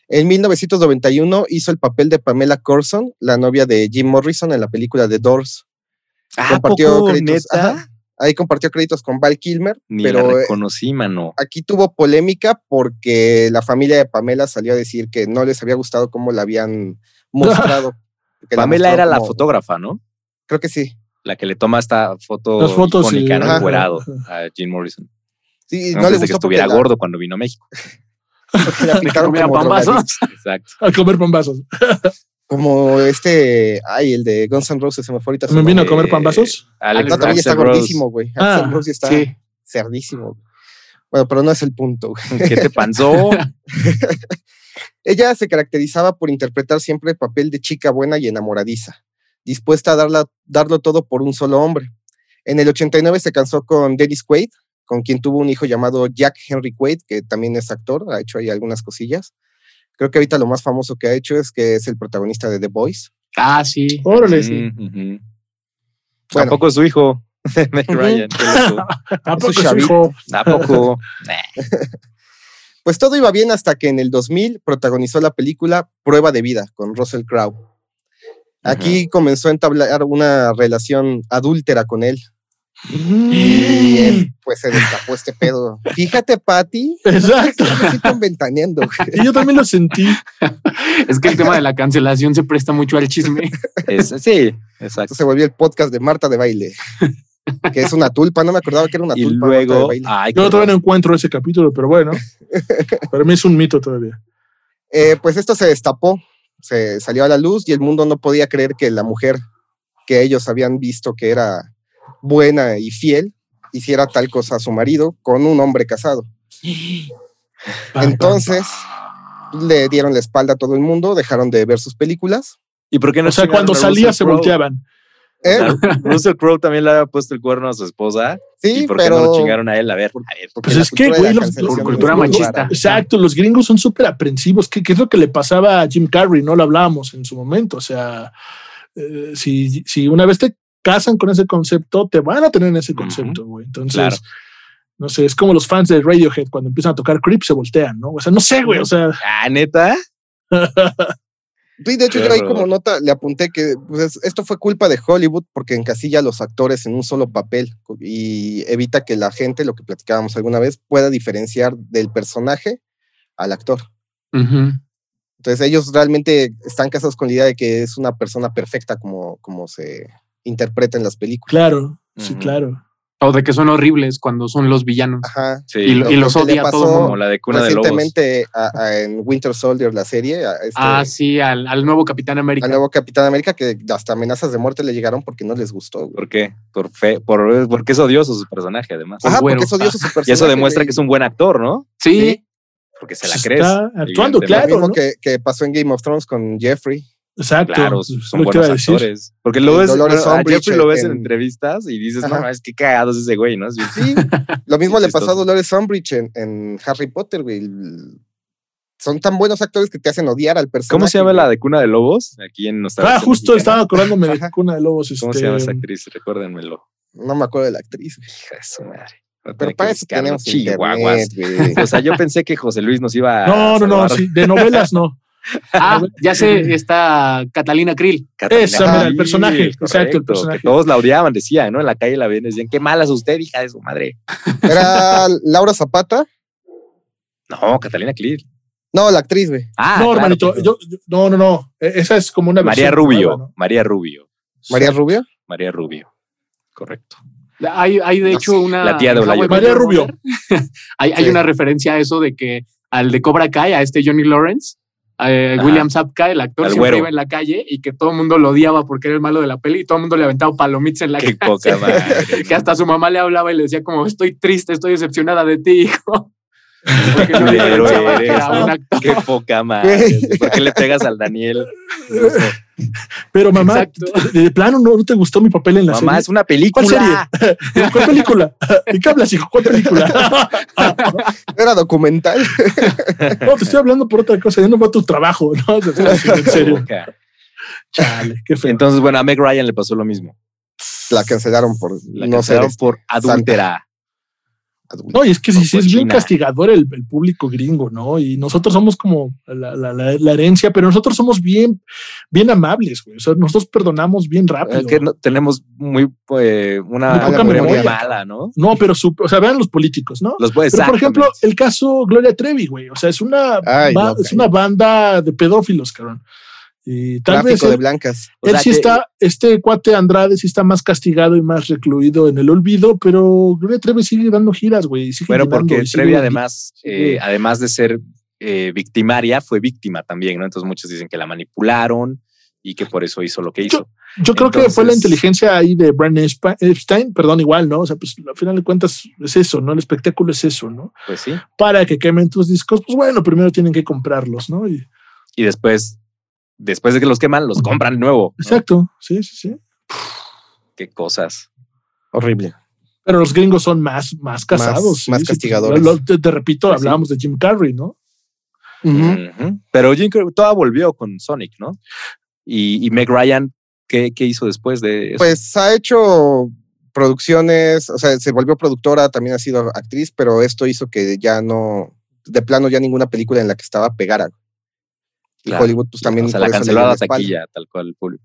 En 1991 hizo el papel de Pamela Corson, la novia de Jim Morrison en la película The Doors. Ah, Compartió ¿poco, créditos, neta? ajá. Ahí compartió créditos con Val Kilmer, Ni pero la eh, reconocí, mano. aquí tuvo polémica porque la familia de Pamela salió a decir que no les había gustado cómo la habían [LAUGHS] mostrado. Pamela era la fotógrafa, ¿no? Creo que sí. La que le toma esta foto Las fotos, icónica, sí. ¿no? Ajá. Encuerado a Jim Morrison. Sí, Antes no le que estuviera la- gordo cuando vino a México. [LAUGHS] porque la [LAUGHS] como pambazos. Exacto. A comer pambazos. [LAUGHS] Como este, ay, el de Guns N' Roses, se me fue ahorita. ¿Me vino a comer pambazos? Alex No, también está gordísimo, güey. Ah, Axl Rose está sí. cerdísimo. Bueno, pero no es el punto. güey. ¿Qué te pasó? Ella se caracterizaba por interpretar siempre el papel de chica buena y enamoradiza, dispuesta a darla, darlo todo por un solo hombre. En el 89 se casó con Dennis Quaid, con quien tuvo un hijo llamado Jack Henry Quaid, que también es actor, ha hecho ahí algunas cosillas. Creo que ahorita lo más famoso que ha hecho es que es el protagonista de The Boys. Ah, sí. Órale. Mm, ujú. Bueno. Tampoco es su hijo. [LAUGHS] Meg Ryan. qué loco. [LAUGHS] ¿A poco Su hijo? Tampoco. [LAUGHS] Pues todo iba bien hasta que en el 2000 protagonizó la película Prueba de Vida con Russell Crowe. Aquí comenzó a entablar una relación adúltera con él. Y él, pues se destapó este pedo. Fíjate, Patty. Exacto. Estoy ventaneando. [LAUGHS] Y yo también lo sentí. [LAUGHS] Es que el tema de la cancelación se presta mucho al chisme. Es- sí, exacto. Se volvió el podcast de Marta de Baile. Que es una tulpa. No me acordaba que era una Y tulpa. Marta de luego, Baile. ay, Yo todavía no encuentro ese capítulo, pero bueno. [LAUGHS] Para mí es un mito todavía. Eh, pues esto se destapó. Se salió a la luz y el mundo no podía creer que la mujer que ellos habían visto que era buena y fiel hiciera tal cosa a su marido con un hombre casado. [GASPS] Entonces, le dieron la espalda a todo el mundo, dejaron de ver sus películas. ¿Y por qué no O sea, cuando salía se volteaban. ¿Eh? O sea, [LAUGHS] Russell Crowe también le había puesto el cuerno a su esposa. Sí, ¿Y por qué pero. no lo chingaron a él? A ver, a ver. porque Pues es que, güey, la los- por cultura machista. rara. Exacto, los gringos son súper aprensivos. ¿Qué, qué es lo que le pasaba a Jim Carrey? No lo hablábamos en su momento. O sea, eh, si, si una vez te casan con ese concepto, te van a tener en ese concepto, güey. Entonces, Claro. no sé, es como los fans de Radiohead cuando empiezan a tocar Creep se voltean, ¿no? O sea, no sé, güey. O sea, Ah, neta. [LAUGHS] Sí, de hecho, yo ahí como nota le apunté que pues, es- esto fue culpa de Hollywood porque encasilla a los actores en un solo papel y evita que la gente, lo que platicábamos alguna vez, pueda diferenciar del personaje al actor. Entonces ellos realmente están casados con la idea de que es una persona perfecta como, como se interpreta en las películas. claro, sí, claro. O de que son horribles cuando son los villanos. Ajá. Sí. Y, lo- y lo los odia a todo pasó- el mundo. como la de Cuna de Lobos. Recientemente a- a- en Winter Soldier, la serie, a este- Ah, sí, al, al nuevo Capitán América. al nuevo Capitán América, que hasta amenazas de muerte le llegaron porque no les gustó. güey. ¿Por qué? Por fe, por, porque es odioso su personaje, además. Ajá, güero. porque es odioso su personaje. Y eso demuestra güey. que es un buen actor, ¿no? Sí, Sí. Porque se la Se crees. está actuando. Lo claro. mismo ¿no? que, que pasó en Game of Thrones con Jeffrey. Exacto. Claro, pues, son lo buenos actores. Porque luego bueno, a Jeffrey lo ves en, en- entrevistas y dices, Ajá. no, es que cagado es ese güey, ¿no? Sí, Sí, [LAUGHS] lo mismo le pasó a. Dolores Umbridge en, en Harry Potter, güey. Son tan buenos actores que te hacen odiar al personaje. ¿Cómo se llama la de Cuna de Lobos? Aquí en nuestra. Ah, justo mexicana. estaba acordándome de. Cuna de Lobos. ¿Cómo este, se llama esa actriz? Recuérdenmelo. No me acuerdo de la actriz. güey. Hija de su madre. Pero para eso tenemos Chihuahuas. internet, güey. [LAUGHS] O sea, yo pensé que José Luis nos iba a. No, no, no, sí, de novelas no. [LAUGHS] Ah, ya sé, está Catalina Krill. Catalina Esa, mira, el personaje, exacto, el correcto, personaje. Que todos la odiaban, decían, ¿no? En la calle la ven, decían, qué mala es usted, hija de su madre. [LAUGHS] Era Laura Zapata. No, Catalina Krill. No, la actriz, güey. Ah, no, claro, hermanito, pues, yo, yo- no, no, no. E- Esa es como una María versión Rubio. nueva, ¿no? María Rubio. María Rubio. María Rubio. Correcto. Hay, hay de No hecho sé, una. la tía de María Rubio. [LAUGHS] Hay, hay una referencia a eso de que al de Cobra Kai, a este Johnny Lawrence, eh. William Sapka, el actor, Al siempre güero. iba en la calle y que todo el mundo lo odiaba porque era el malo de la peli y todo el mundo le aventaba palomitas en la Qué poca [LAUGHS] madre. que hasta su mamá le hablaba y le decía como estoy triste, estoy decepcionada de ti, hijo. No eres, ¿no? un. Qué poca madre. ¿Por qué le pegas al Daniel? Pero mamá, Exacto. de, de plano no, no te gustó mi papel en la Mamá, serie. es una película. ¿Cuál película? ¿De qué hablas, hijo? ¿Cuál película? [LAUGHS] Era documental. no, te estoy hablando por otra cosa. Ya no fue tu trabajo, ¿no? En serio. Chale, qué feo. Entonces, bueno, a Meg Ryan le pasó lo mismo. La cancelaron por La no cancelaron este, por adúltera. No, y es que sí, sí es bien castigador el, el público gringo, ¿no? Y nosotros somos como la, la- la- la herencia, pero nosotros somos bien, bien amables, güey. O sea, nosotros perdonamos bien rápido. Es que no- tenemos muy eh, una Muy poca memoria muy memoria. mala, ¿no? No, pero su- o sea, vean los políticos, ¿no? Los Pero por ejemplo, el caso Gloria Trevi, güey. O sea, es una, Ay, ba- no, es una banda de pedófilos, cabrón. Y tal vez Tráfico de él, blancas. O él sea sí que- está, este cuate Andrade sí está más castigado y más recluido en el olvido, pero Gloria Trevi sigue dando giras, güey. Bueno, porque Trevi además, eh, además de ser eh, victimaria, fue víctima también, ¿no? Entonces muchos dicen que la manipularon y que por eso hizo lo que hizo. Yo creo que fue la inteligencia ahí de Brian Epstein, perdón, igual, ¿no? O sea, pues al final de cuentas es eso, ¿no? El espectáculo es eso, ¿no? Pues sí. Para que quemen tus discos, pues bueno, primero tienen que comprarlos, ¿no? Y- Y después, después de que los queman, los compran nuevo. ¿no? exacto, sí, sí, sí. Qué cosas. Horrible. Pero los gringos son más, más casados. sí, más castigadores. te, te repito, Pues sí. hablábamos de Jim Carrey, ¿no? Pero Jim Carrey toda volvió con Sonic, ¿no? Y, y Meg Ryan, ¿qué, qué hizo después de eso? Pues ha hecho producciones, o sea, se volvió productora, también ha sido actriz, pero esto hizo que ya no, de plano ya ninguna película en la que estaba pegara. Y Claro. Hollywood pues también o sea, la canceló la espalda. taquilla, tal cual el público.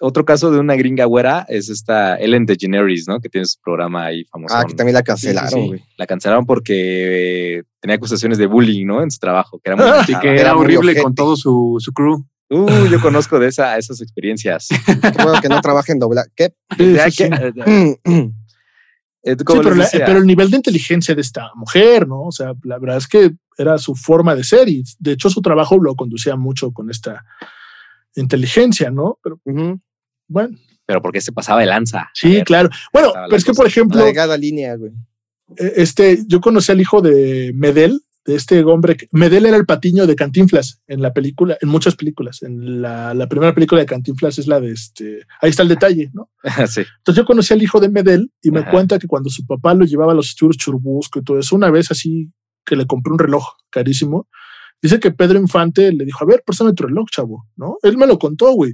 Otro caso de una gringa güera es esta Ellen DeGeneres, ¿no? Que tiene su programa ahí famoso. Ah, que también la cancelaron, güey. La cancelaron porque eh, tenía acusaciones de bullying, ¿no? En su trabajo, que era muy [LAUGHS] Ah, que Era horrible ojete. con todo su, su crew. Uh, yo [LAUGHS] conozco de esa, esas experiencias. Qué bueno que no trabaja en doblaje. ¿Qué? [LAUGHS] [CLEARS THROAT] Sí, Ya sí, que- sí. Eh, Sí, pero, la- el nivel de inteligencia de esta mujer, ¿no? O sea, la verdad es que era su forma de ser y de hecho su trabajo lo conducía mucho con esta inteligencia, ¿no? Pero bueno, pero porque se pasaba de lanza. Sí, ver, claro. Bueno, pero es que, por ejemplo, La línea, güey. eh, este, yo conocí al hijo de Medel, de este hombre. que- Medel era el patiño de Cantinflas en la película, en muchas películas. En la, la primera película de Cantinflas es la de este. Ahí está el detalle, ¿no? [LAUGHS] sí. Entonces yo conocí al hijo de Medel y me Ajá. cuenta que cuando su papá lo llevaba a los estudios Churubusco y todo eso, una vez así que le compré un reloj carísimo, dice que Pedro Infante le dijo, a ver, préstame tu reloj, chavo, ¿no? Él me lo contó, güey.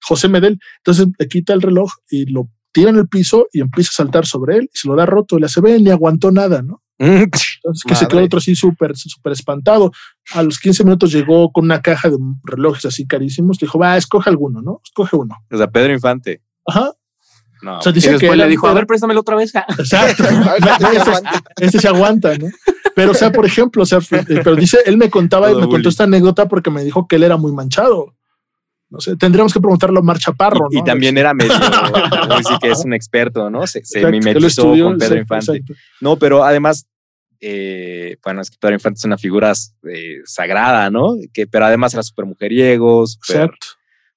José Medel. Entonces le quita el reloj y lo tira en el piso y empieza a saltar sobre él y se lo da roto. Le hace, ve, ni aguantó nada, ¿no? Entonces [LAUGHS] que se quedó Madre. otro así súper, súper espantado. A los 15 minutos llegó con una caja de relojes así carísimos. Le dijo, va, escoge alguno, ¿no? Escoge uno. O sea, Pedro Infante. Ajá. No. O sea, Y dice que después él le dijo, a ver, préstamelo otra vez. ja". [LAUGHS] Exacto. [LAUGHS] Este, aguanta. este se aguanta, ¿no? Pero, o sea, por ejemplo, o sea, eh, pero dice, él me contaba, Todo me bully. contó esta anécdota porque me dijo que él era muy manchado. No sé, tendríamos que preguntarlo a Mar Chaparro, y, y ¿no? también era medio, pues sí que es un experto, ¿no? Se, se mimetizó con Pedro exacto, Infante. exacto. No, pero además, eh, bueno, es que Pedro Infante es una figura eh, sagrada, ¿no? Que, pero además era súper mujeriego, súper Exacto.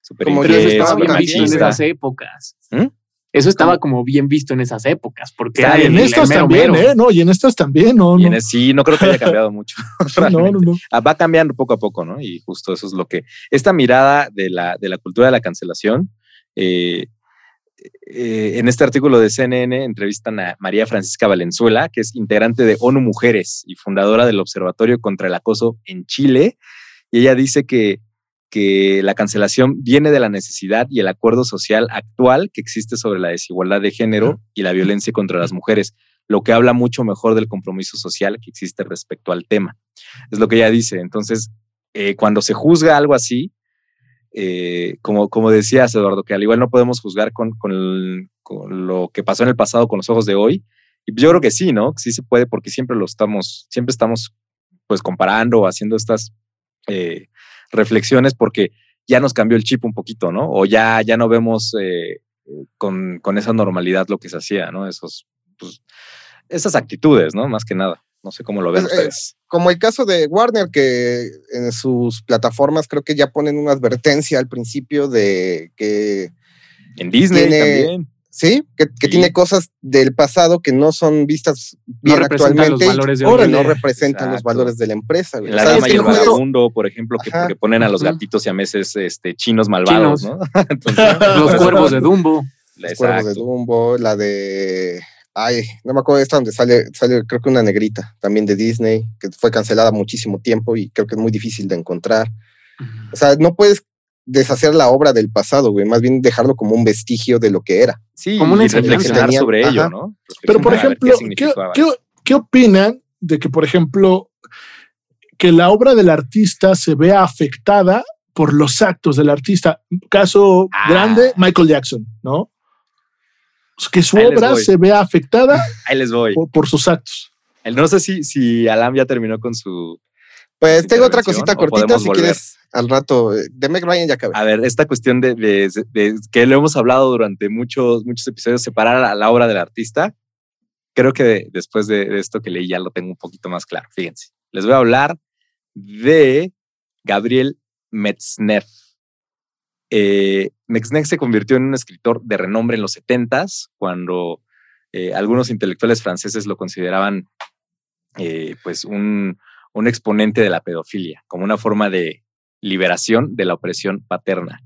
súper Como Pero eso estaba bien visto en esas épocas. ¿Mm? Eso estaba como bien visto en esas épocas, porque bien, En estas mero también, mero. ¿eh? No, y en estas también, no, Y no. en sí, no creo que haya cambiado [LAUGHS] mucho. No, no, no. Ah, Va cambiando poco a poco, ¿no? Y justo eso es lo que. Esta mirada de la, de la cultura de la cancelación. eh, eh, en este artículo de CNN entrevistan a María Francisca Valenzuela, que es integrante de ONU Mujeres y fundadora del Observatorio contra el Acoso en Chile. Y ella dice que, que la cancelación viene de la necesidad y el acuerdo social actual que existe sobre la desigualdad de género y la violencia contra las mujeres, lo que habla mucho mejor del compromiso social que existe respecto al tema. Es lo que ella dice. Entonces, eh, cuando se juzga algo así, eh, como, como decías, Eduardo, que al igual no podemos juzgar con, con, lo que pasó en el pasado con los ojos de hoy. Y yo creo que sí, ¿no? Sí se puede porque siempre lo estamos, siempre estamos pues comparando haciendo estas eh, reflexiones porque ya nos cambió el chip un poquito, ¿no? O ya, ya no vemos eh, con, con esa normalidad lo que se hacía, ¿no? Esos, pues, esas actitudes, ¿no? Más que nada. No sé cómo lo ven Pues, eh, ustedes. Como el caso de Warner, que en sus plataformas creo que ya ponen una advertencia al principio de que En Disney tiene- también. sí, que, que Sí. tiene cosas del pasado que no son vistas No bien representan los actualmente valores de no representan los valores de la empresa. güey. La O sea, dama y el vagabundo, por ejemplo, que, ponen a los gatitos y a veces este, chinos malvados, Chinos. ¿no? [LAUGHS] Entonces, Los [LAUGHS] cuervos de Dumbo. Los cuervos de. Dumbo, la de. Ay, no me acuerdo esta donde sale, sale, creo que una negrita también de Disney, que fue cancelada muchísimo tiempo y creo que es muy difícil de encontrar. O sea, no puedes deshacer la obra del pasado, güey, más bien dejarlo como un vestigio de lo que era. Sí, Como una reflexionar sobre ello, ajá. ¿no? Pero, por ejemplo, qué ¿qué, significaba qué, eso. qué opinan de que, por ejemplo, que la obra del artista se vea afectada por los actos del artista? Caso Ah. grande, Michael Jackson, ¿no? Que su Ahí obra se vea afectada [LAUGHS] Ahí les voy. por, por sus actos. No sé si, si Alam ya terminó con su... Pues tengo otra cosita cortita, podemos si volver. quieres, al rato. eh, De Meg Ryan ya acabé. A ver, esta cuestión de, de- de- que lo hemos hablado durante muchos, muchos episodios, separar a la obra del artista, creo que de- después de, de esto que leí ya lo tengo un poquito más claro. Fíjense, les voy a hablar de Gabriel Metzneff. Eh, se convirtió en un escritor de renombre en los 70s, cuando eh, algunos intelectuales franceses lo consideraban eh, pues un, un exponente de la pedofilia, como una forma de liberación de la opresión paterna.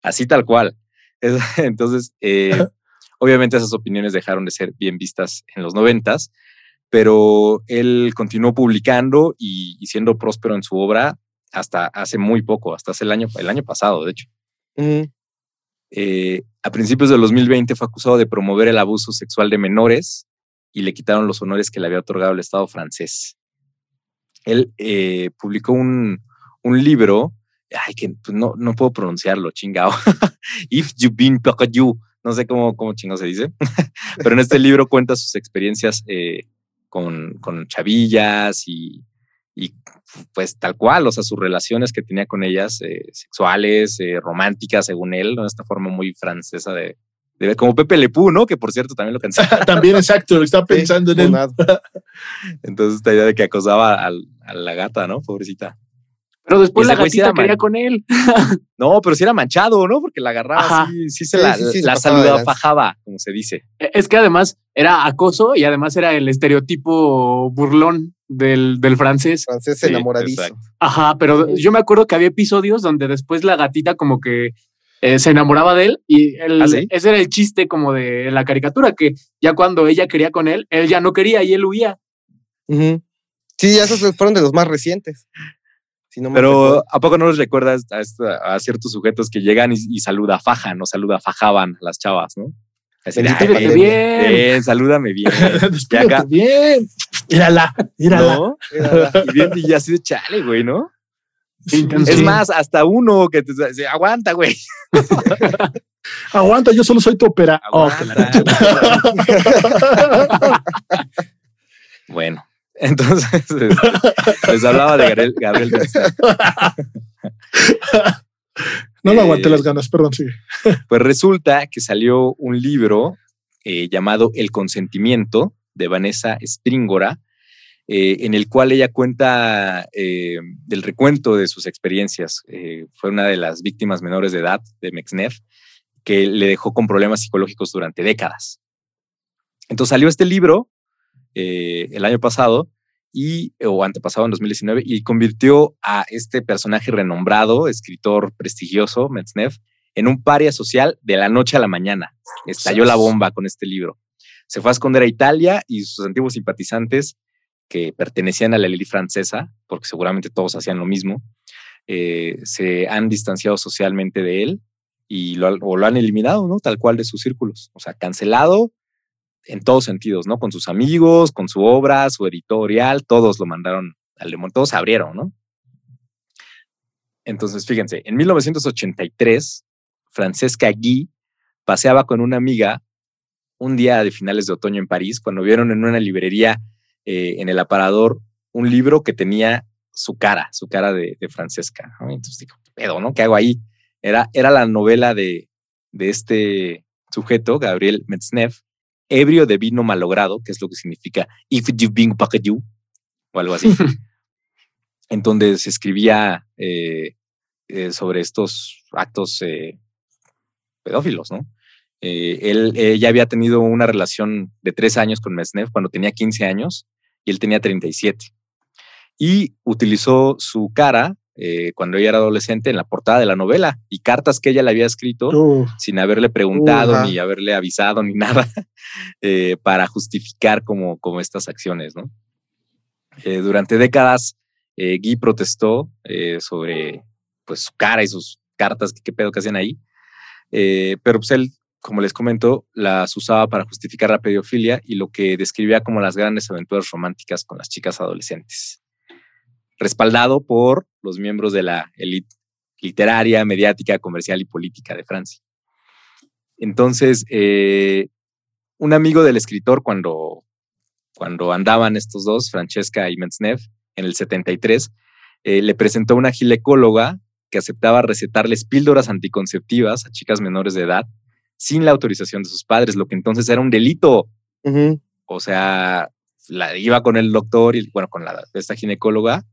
Así tal cual. Es- [LAUGHS] Entonces, eh, [LAUGHS] obviamente esas opiniones dejaron de ser bien vistas en los noventas, pero él continuó publicando y, y siendo próspero en su obra hasta hace muy poco, hasta hace el año, el año pasado, de hecho. Eh, a principios del 2020 fue acusado de promover el abuso sexual de menores y le quitaron los honores que le había otorgado el Estado francés. Él eh, publicó un, un libro, ay, que pues, no, no puedo pronunciarlo, chingao. [LAUGHS] If you been you, no sé cómo, cómo chingo se dice, [LAUGHS] pero en este libro cuenta sus experiencias eh, con, con chavillas y, y pues tal cual, o sea, sus relaciones que tenía con ellas, eh, sexuales, eh, románticas, según él, ¿no? Esta forma muy francesa de, de ver, como Pepe Le Pew, ¿no? Que por cierto también lo cancela. [LAUGHS] También exacto, estaba pensando en él. Entonces, esta idea de que acosaba al- a la gata, ¿no? Pobrecita. Pero después la sí gatita quería man- con él. [LAUGHS] No, pero sí era manchado, ¿no? Porque la agarraba Ajá. así, sí se Sí, la, sí, sí, se la de saludaba, fajaba, como se dice. E, Es que además era acoso y además era el estereotipo burlón del, del francés. Francés Sí, enamoradizo. exacto. Ajá, pero yo me acuerdo que había episodios donde después la gatita como que eh, se enamoraba de él y ¿Ah, sí? ese era el chiste como de la caricatura, que ya cuando ella quería con él, él ya no quería y él huía. Ujú. Sí, esos [SIGHS] fueron de los más recientes. Si no me Pero recuerdo. ¿a poco no les recuerdas a, esta- a ciertos sujetos que llegan y, y saluda fajan o saluda fajaban a las chavas, ¿no? Así "Ay, bien. bien, salúdame bien. [LAUGHS] Acá- bien. Mírala, mírala. Y, bien, y así de chale, güey, ¿no? Sí. Es Sí. más, hasta uno que te dice, aguanta, güey. [LAUGHS] Aguanta, yo solo soy tu ópera. Oh, Aguanta. [LAUGHS] bueno, entonces les hablaba de Gabriel, Gabriel. No me aguanté Eh, las ganas, perdón, sigue. [LAUGHS] Pues resulta que salió un libro eh, llamado El consentimiento de Vanessa Springora, eh, en el cual ella cuenta del recuento de sus experiencias. Fue una de las víctimas menores de edad de Mexnef, que le dejó con problemas psicológicos durante décadas. Entonces salió este libro el año pasado y, o antepasado en 2019 y convirtió a este personaje renombrado, escritor prestigioso, Metzneff, en un paria social de la noche a la mañana. Estalló la bomba con este libro. Se fue a esconder a Italia y sus antiguos simpatizantes que pertenecían a la élite francesa, porque seguramente todos hacían lo mismo, eh, se han distanciado socialmente de él y lo, o lo han eliminado, ¿no? Tal cual de sus círculos. O sea, cancelado en todos sentidos, ¿no? Con sus amigos, con su obra, su editorial, todos lo mandaron al demonio, todos abrieron, ¿no? Entonces, fíjense, en 1983, Francesca Guy paseaba con una amiga un día de finales de otoño en París, cuando vieron en una librería eh, en el aparador un libro que tenía su cara, su cara de, Francesca. Entonces dijo, ¿qué pedo, no? ¿Qué hago ahí? Era, era la novela de, de este sujeto, Gabriel Metzneff, ebrio de vino malogrado, que es lo que significa if you've been you o algo así, en donde se escribía eh, eh, sobre estos actos eh, pedófilos, ¿no? Eh, él eh, ya había tenido una relación de tres años con Mesnev cuando tenía 15 años y él tenía 37. Y utilizó su cara eh, cuando ella era adolescente en la portada de la novela y cartas que ella le había escrito Uh, sin haberle preguntado ni haberle avisado ni [LAUGHS] nada eh, para justificar como, como estas acciones, ¿no? Eh, durante décadas, eh, Guy protestó sobre pues, su cara y sus cartas, que qué pedo que hacían ahí, pero pues él, como les comento, las usaba para justificar la pedofilia y lo que describía como las grandes aventuras románticas con las chicas adolescentes, respaldado por los miembros de la élite literaria, mediática, comercial y política de Francia. Entonces, eh, un amigo del escritor, cuando, cuando andaban estos dos, Francesca y Metznev, en el 73, eh, le presentó una ginecóloga que aceptaba recetarles píldoras anticonceptivas a chicas menores de edad sin la autorización de sus padres, lo que entonces era un delito. Ujú. O sea, la, iba con el doctor y, bueno, con la, esta ginecóloga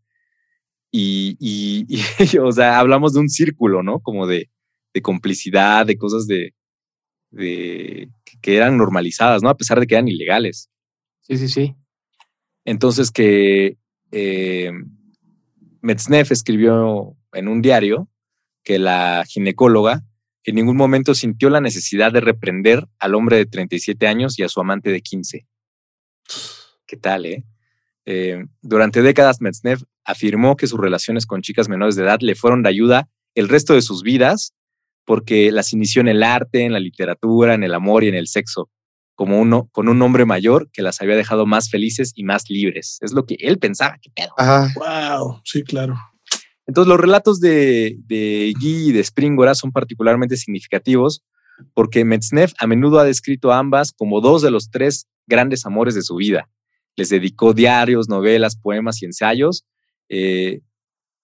y, y- y, [LAUGHS] o sea, hablamos de un círculo, ¿no? Como de, de complicidad, de cosas de, de que eran normalizadas, ¿no? A pesar de que eran ilegales. Sí, sí, sí. Entonces que eh, escribió en un diario que la ginecóloga en ningún momento sintió la necesidad de reprender al hombre de 37 años y a su amante de 15. ¿Qué tal, eh? Eh, durante décadas, Metzneff afirmó que sus relaciones con chicas menores de edad le fueron de ayuda el resto de sus vidas porque las inició en el arte, en la literatura, en el amor y en el sexo, como uno, con un hombre mayor que las había dejado más felices y más libres. Es lo que él pensaba, qué pedo. Ajá. wow, sí, claro. Entonces, los relatos de, de Guy y de Springora son particularmente significativos porque Metzneff a menudo ha descrito a ambas como dos de los tres grandes amores de su vida. Les dedicó diarios, novelas, poemas y ensayos, eh,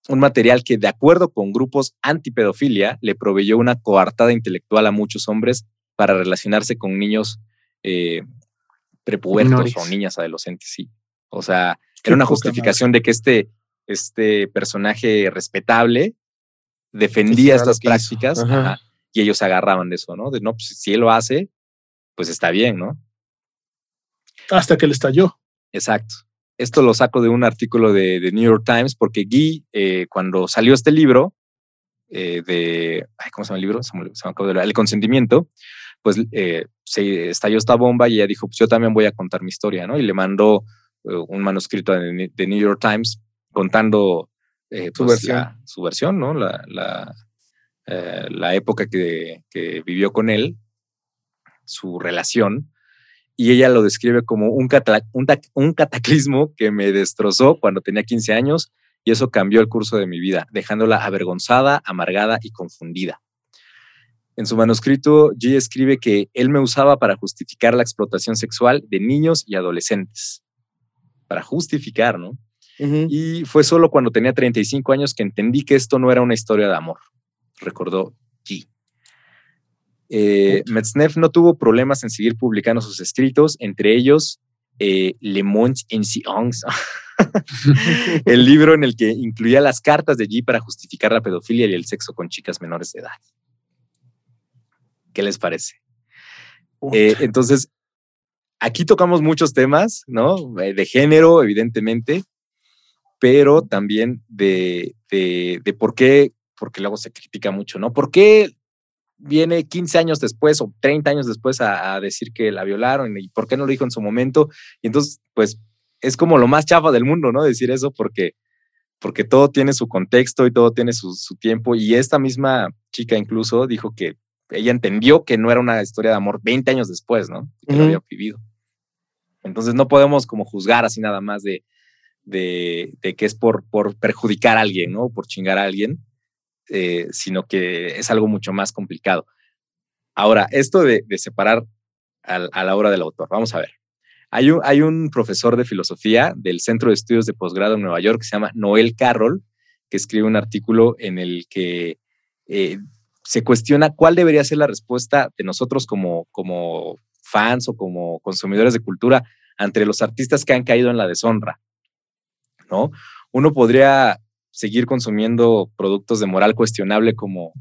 un material que, de acuerdo con grupos antipedofilia, le proveyó una coartada intelectual a muchos hombres para relacionarse con niños eh, prepubertos Menores. o niñas adolescentes, sí. O sea, Qué era una justificación de que este, este personaje respetable defendía estas prácticas Ajá. ajá, y ellos se agarraban de eso, ¿no? De no, pues si él lo hace, pues está bien, ¿no? Hasta que le estalló. Exacto. esto lo saco de un artículo de, de New York Times porque Guy, eh, cuando salió este libro eh, de, ay, ¿cómo se llama el libro? Se me, se me acabó de olvidar, El consentimiento, pues eh, se estalló esta bomba y ella dijo, pues yo también voy a contar mi historia, ¿no? Y le mandó eh, un manuscrito de, de New York Times contando eh, Su pues, versión. la- su versión, ¿no? La, la, eh, la época que, que vivió con él, su relación, y ella lo describe como un, un, un cataclismo que me destrozó cuando tenía 15 años y eso cambió el curso de mi vida, dejándola avergonzada, amargada y confundida. En su manuscrito, G escribe que él me usaba para justificar la explotación sexual de niños y adolescentes. Para justificar, ¿no? Y fue solo cuando tenía 35 años que entendí que esto no era una historia de amor, recordó G. Eh, Metzneff no tuvo problemas en seguir publicando sus escritos, entre ellos eh, Le Monde en Science, [LAUGHS] el libro en el que incluía las cartas de G para justificar la pedofilia y el sexo con chicas menores de edad. ¿Qué les parece? Eh, entonces, aquí tocamos muchos temas, ¿no? Eh, De género, evidentemente, pero también de, de, de por qué, porque luego se critica mucho, ¿no? ¿Por qué viene 15 años después o 30 años después a, a decir que la violaron y por qué no lo dijo en su momento? Y entonces, pues, es como lo más chafa del mundo, ¿no? Decir eso porque, porque todo tiene su contexto y todo tiene su, su tiempo. Y esta misma chica incluso dijo que ella entendió que no era una historia de amor 20 años después, ¿no? Que lo había vivido. Entonces no podemos como juzgar así nada más de, de, de que es por, por perjudicar a alguien, ¿no? Por chingar a alguien, eh, sino que es algo mucho más complicado. Ahora, esto de, separar a la obra del autor, vamos a ver. Hay un, hay un profesor de filosofía del Centro de Estudios de Posgrado en Nueva York que se llama Noel Carroll, que escribe un artículo en el que eh, se cuestiona cuál debería ser la respuesta de nosotros como, como fans o como consumidores de cultura ante los artistas que han caído en la deshonra. ¿no? Uno podría seguir consumiendo productos de moral cuestionable como,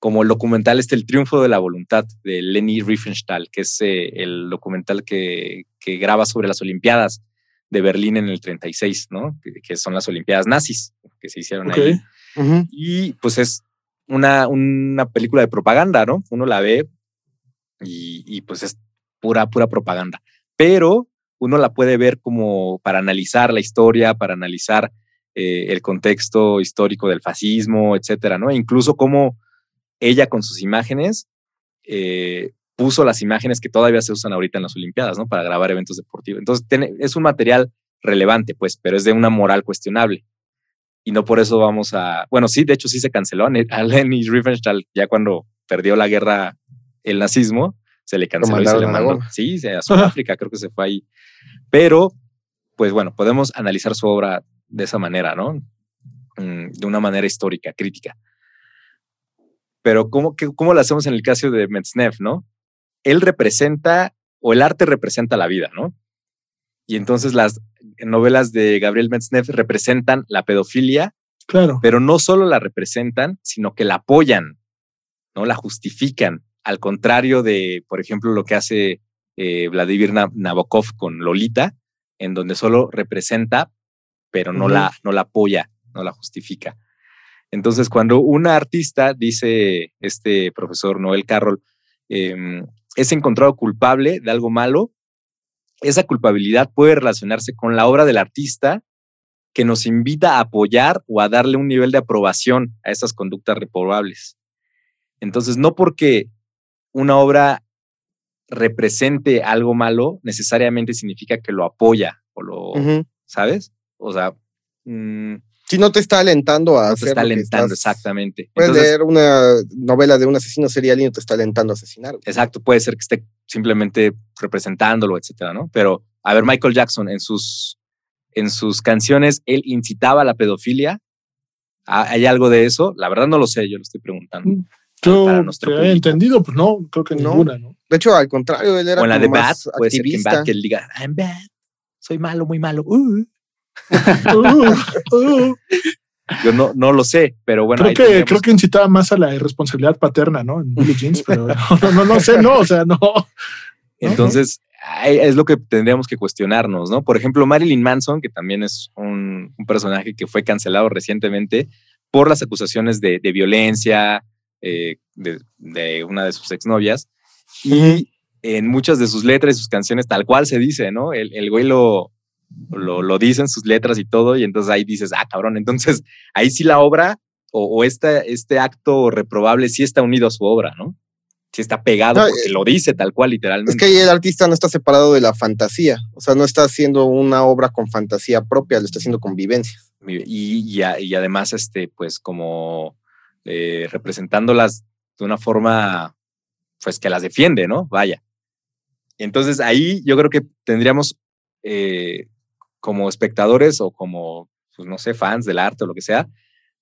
como el documental este El triunfo de la voluntad de Leni Riefenstahl, que es eh, el documental que, que graba sobre las Olimpiadas de Berlín en el 36, ¿no? Que, que son las Olimpiadas nazis que se hicieron ahí. Y pues es una, una película de propaganda, ¿no? Uno la ve y, y, pues es pura, pura propaganda. Pero uno la puede ver como para analizar la historia, para analizar eh, el contexto histórico del fascismo, etcétera, ¿no? E incluso cómo ella con sus imágenes eh, puso las imágenes que todavía se usan ahorita en las Olimpiadas, ¿no? Para grabar eventos deportivos. Entonces, tiene- es un material relevante, pues, pero es de una moral cuestionable y no por eso vamos a. Bueno, sí, de hecho sí se canceló a Leni Riefenstahl ya cuando perdió la guerra el nazismo, se le canceló y se le mandó. Sí, a [LAUGHS] Sudáfrica creo que se fue ahí. Pero, pues bueno, podemos analizar su obra de esa manera, ¿no? Mm, De una manera histórica, crítica. Pero ¿cómo, qué- cómo lo hacemos en el caso de Metzneff, no? Él representa, o el arte representa la vida, ¿no? Y entonces las novelas de Gabriel Metzneff representan la pedofilia, Claro. pero no solo la representan, sino que la apoyan, ¿no? La justifican. Al contrario de, por ejemplo, lo que hace eh, Vladimir Na- Nabokov con Lolita, en donde solo representa, pero no, la, no la apoya, no la justifica. Entonces, cuando una artista, dice este profesor Noel Carroll, em, es encontrado culpable de algo malo, esa culpabilidad puede relacionarse con la obra del artista que nos invita a apoyar o a darle un nivel de aprobación a esas conductas reprobables. Entonces, no porque una obra represente algo malo, necesariamente significa que lo apoya o lo. ¿sabes? O sea, mm, Si no te está alentando a no te hacer está lo que alentando, estás- exactamente. Puedes Entonces, leer una novela de un asesino serial y no te está alentando a asesinar. Exacto, puede ser que esté simplemente representándolo, etcétera, ¿no? Pero, a ver, Michael Jackson en sus, en sus canciones, él incitaba a la pedofilia. ¿Ha- ¿Hay algo de eso? La verdad no lo sé, yo lo estoy preguntando. Mm, Yo para que nuestro he público. entendido, pues no, creo que No. ninguna, ¿no? De hecho, al contrario, él era O en la de Bad, más puede ser que en activista. Bad que él diga, I'm bad, soy malo, muy malo. uh". Uh, uh. Yo no, no lo sé, pero bueno. creo, que, creo que incitaba más a la irresponsabilidad paterna, ¿no? En Billie Jeans, pero no, [LAUGHS] no, no, no sé, no, o sea, no. Entonces, es lo que tendríamos que cuestionarnos, ¿no? Por ejemplo, Marilyn Manson, que también es un, un personaje que fue cancelado recientemente por las acusaciones de, de violencia eh, de, de una de sus exnovias. Y en muchas de sus letras y sus canciones, tal cual se dice, ¿no? El, el güey lo, lo, lo dice en sus letras y todo, y entonces ahí dices, ah, cabrón, entonces [LAUGHS] ahí sí la obra o, o este, este acto reprobable sí está unido a su obra, ¿no? Sí está pegado No, porque lo dice tal cual, literalmente. Es que ahí el artista no está separado de la fantasía. O sea, no está haciendo una obra con fantasía propia, lo está haciendo con vivencia. y, y, y además, este, pues como eh, representándolas de una forma, pues que las defiende, ¿no? Vaya. Entonces ahí yo creo que tendríamos eh, como espectadores o como, pues no sé, fans del arte o lo que sea,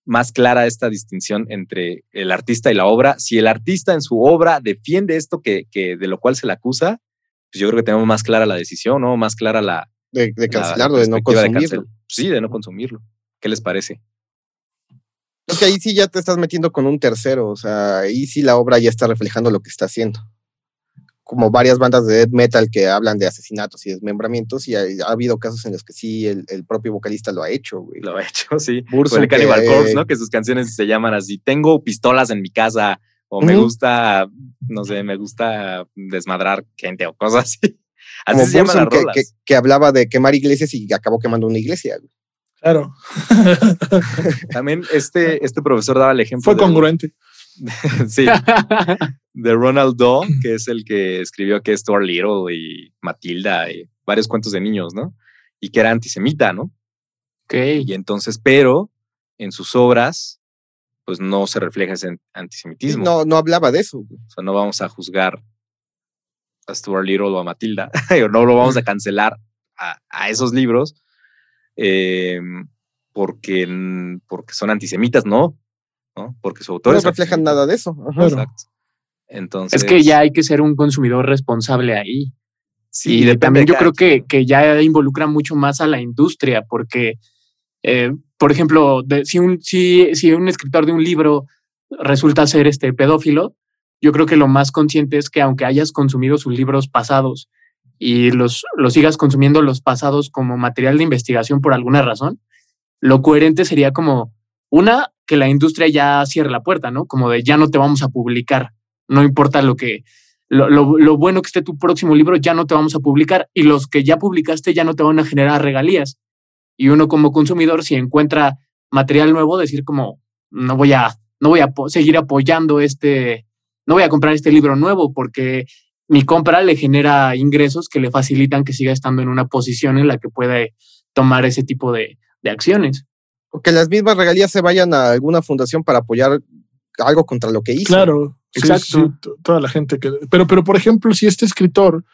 más clara esta distinción entre el artista y la obra. Si el artista en su obra defiende esto que, que de lo cual se le acusa, pues yo creo que tenemos más clara la decisión, ¿no? Más clara la, De, de la- cancelarlo, la de no consumirlo. cancel- Sí, de no consumirlo. ¿Qué les parece? Es que ahí sí ya te estás metiendo con un tercero. O sea, ahí sí la obra ya está reflejando lo que está haciendo. Como varias bandas de death metal que hablan de asesinatos y desmembramientos, y ha, ha habido casos en los que sí el, el propio vocalista lo ha hecho, güey. Lo ha hecho, [LAUGHS] sí. Con el Cannibal que, Corpse, ¿no? Que sus canciones se llaman así. Tengo pistolas en mi casa o me gusta, no sé, me gusta desmadrar gente o cosas así. [LAUGHS] Así Como se llaman las que, que- que hablaba de quemar iglesias y acabó quemando una iglesia. güey. Claro. [LAUGHS] También este, este profesor daba el ejemplo Fue congruente. [LAUGHS] sí, de Ronald Dahl, [LAUGHS] que es el que escribió que Stuart Little y Matilda y varios cuentos de niños, ¿no? Y que era antisemita, ¿no? ok. Y entonces, pero en sus obras, pues no se refleja ese antisemitismo. No, no hablaba de eso. O sea, no vamos a juzgar a Stuart Little o a Matilda, [LAUGHS] no lo vamos a cancelar a, a esos libros eh, porque, porque son antisemitas, no, ¿no? Porque su autor No es reflejan nada de eso. Ajá. Exacto. Entonces, Es que ya hay que ser un consumidor responsable ahí. sí, y también yo creo que, que ya involucra mucho más a la industria, porque, eh, por ejemplo, de- si, un, si, si un escritor de un libro resulta ser este pedófilo, yo creo que lo más consciente es que aunque hayas consumido sus libros pasados y los, los sigas consumiendo los pasados como material de investigación por alguna razón, lo coherente sería como, una, que la industria ya cierre la puerta, ¿no? Como de ya no te vamos a publicar, no importa lo que, lo, lo- bueno que esté tu próximo libro, ya no te vamos a publicar y los que ya publicaste ya no te van a generar regalías. Y uno como consumidor, si encuentra material nuevo, decir como, no voy a, no voy a seguir apoyando este, no voy a comprar este libro nuevo porque mi compra le genera ingresos que le facilitan que siga estando en una posición en la que puede tomar ese tipo de, de acciones. Que las mismas regalías se vayan a alguna fundación para apoyar algo contra lo que hizo. Claro, Exacto. sí, toda la gente que. Pero, pero, por ejemplo, si este escritor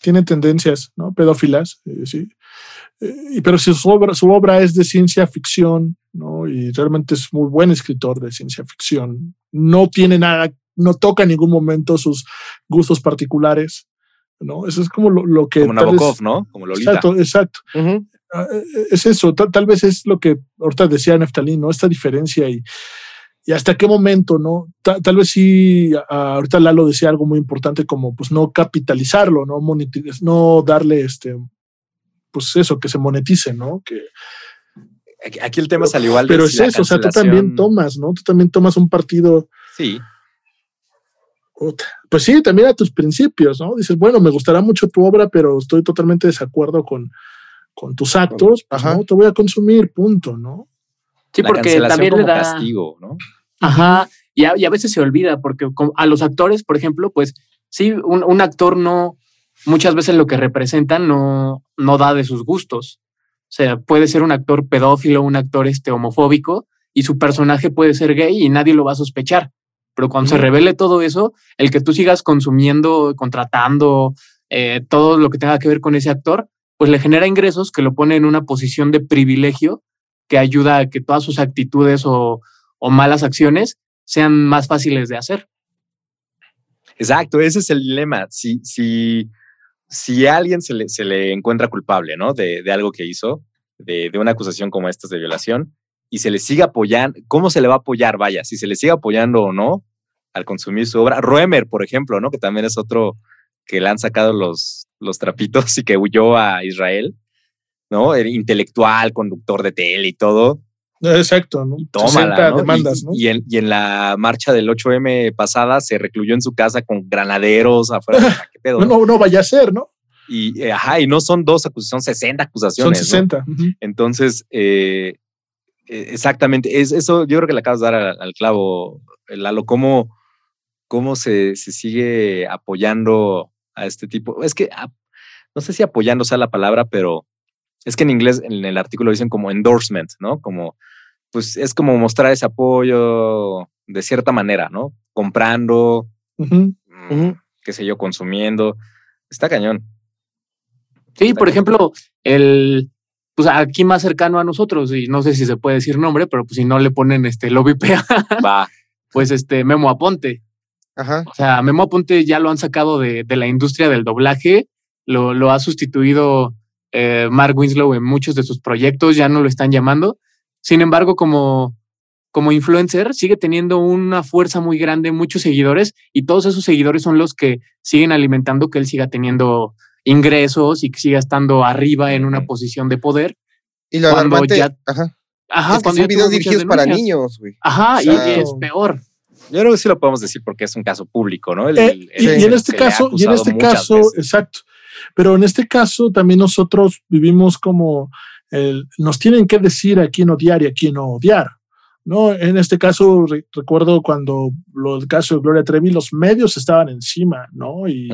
tiene tendencias ¿no? pedófilas, eh, sí, eh, y- pero si su obra, su obra es de ciencia ficción, ¿no? Y realmente es muy buen escritor de ciencia ficción, no tiene nada, no toca en ningún momento sus gustos particulares, ¿no? Eso es como lo, lo que. como Nabokov, ¿no? Como Lolita. Exacto, exacto. Eh, es eso, tal, tal vez es lo que ahorita decía Neftalí, ¿no? Esta diferencia y, y hasta qué momento, ¿no? Ta- tal vez sí, ah, ahorita Lalo decía algo muy importante como pues no capitalizarlo, no monetiz- no darle este, pues eso, que se monetice, ¿no? Que, Aquí, el tema es al igual de pero si es eso, o sea, tú también tomas, ¿no? Tú también tomas un partido, Sí, pues sí, también a tus principios, ¿no? Dices, bueno, me gustará mucho tu obra, pero estoy totalmente de desacuerdo con, con tus actos, pues Ajá. no, te voy a consumir, punto, ¿no? Sí, la porque también le da... castigo, ¿no? Ajá, y a, y a veces se olvida, porque a los actores, por ejemplo, pues sí, un, un actor no, muchas veces lo que representan no, no da de sus gustos. O sea, puede ser un actor pedófilo, un actor este, homofóbico, y su personaje puede ser gay y nadie lo va a sospechar. Pero cuando se revele todo eso, el que tú sigas consumiendo, contratando, eh, todo lo que tenga que ver con ese actor, pues le genera ingresos que lo pone en una posición de privilegio que ayuda a que todas sus actitudes o, malas acciones sean más fáciles de hacer. Exacto, ese es el dilema. Si, si, si a alguien se le, se le encuentra culpable, ¿no? De, de algo que hizo, de, de una acusación como esta de violación, y se le sigue apoyando, ¿cómo se le va a apoyar? Vaya, si se le sigue apoyando o no al consumir su obra. Roemer, por ejemplo, ¿no? Que también es otro que le han sacado los, los trapitos y que huyó a Israel, ¿no? Era intelectual, conductor de tele y todo. Exacto, ¿no? Tómala, 60 ¿no? demandas, y, ¿no? y en, y en la marcha del 8M pasada se recluyó en su casa con granaderos afuera. [LAUGHS] ¿Qué pedo? No, no? vaya a ser, ¿no? Y, eh, ajá, y no son dos acusaciones, son 60 Son acusaciones. ¿no? 60. ujú. Entonces, eh, eh, exactamente, es eso, yo creo que le acabas de dar al, al clavo, Lalo, cómo, cómo se, se sigue apoyando a este tipo. Es que ah, no sé si apoyando sea la palabra, pero es que en inglés, en el artículo dicen como endorsement, ¿no? Como, pues es como mostrar ese apoyo de cierta manera, ¿no? Comprando, mm, qué sé yo, consumiendo. Está cañón. Sí, por ejemplo, el pues aquí más cercano a nosotros, y no sé si se puede decir nombre, pero pues si no le ponen este lobby PA, [LAUGHS] Va. pues este Memo Aponte. Ajá. O sea, Memo Aponte ya lo han sacado de, de la industria del doblaje, lo, lo ha sustituido eh, Mark Winslow en muchos de sus proyectos, ya no lo están llamando. Sin embargo, como, como influencer, sigue teniendo una fuerza muy grande, muchos seguidores, y todos esos seguidores son los que siguen alimentando que él siga teniendo ingresos y que siga estando arriba en una posición de poder. Y lo Cuando alarmante, ya- ajá, Ajá, es que cuando son videos dirigidos para niños, güey. Ajá, y- es peor. Yo creo que sí lo podemos decir porque es un caso público, ¿no? El- Eh, el- y, el- y en este caso, y en este caso, veces. exacto. Pero en este caso también nosotros vivimos como el- nos tienen que decir a quién odiar y a quién no odiar. ¿no? En este caso, re- recuerdo cuando lo del caso de Gloria Trevi, los medios estaban encima, ¿no? Y,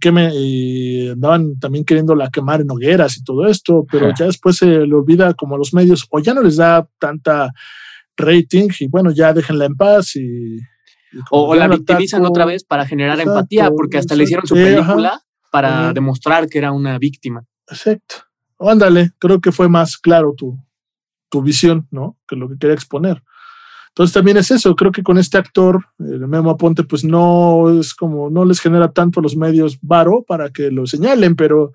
que me y andaban también queriéndola quemar en hogueras y todo esto, pero ya después se le olvida como a los medios, o ya no les da tanta rating, y bueno, ya déjenla en paz y. y O, la victimizan otra vez para generar Exacto, empatía, porque hasta le hicieron su exacto. Ajá. película para Ujú. demostrar que era una víctima. Exacto. O ándale, creo que fue más claro tu, tu visión, ¿no? Que lo que quería exponer. Entonces también es eso, creo que con este actor, el Memo Aponte, pues no es como, no les genera tanto a los medios varo para que lo señalen, pero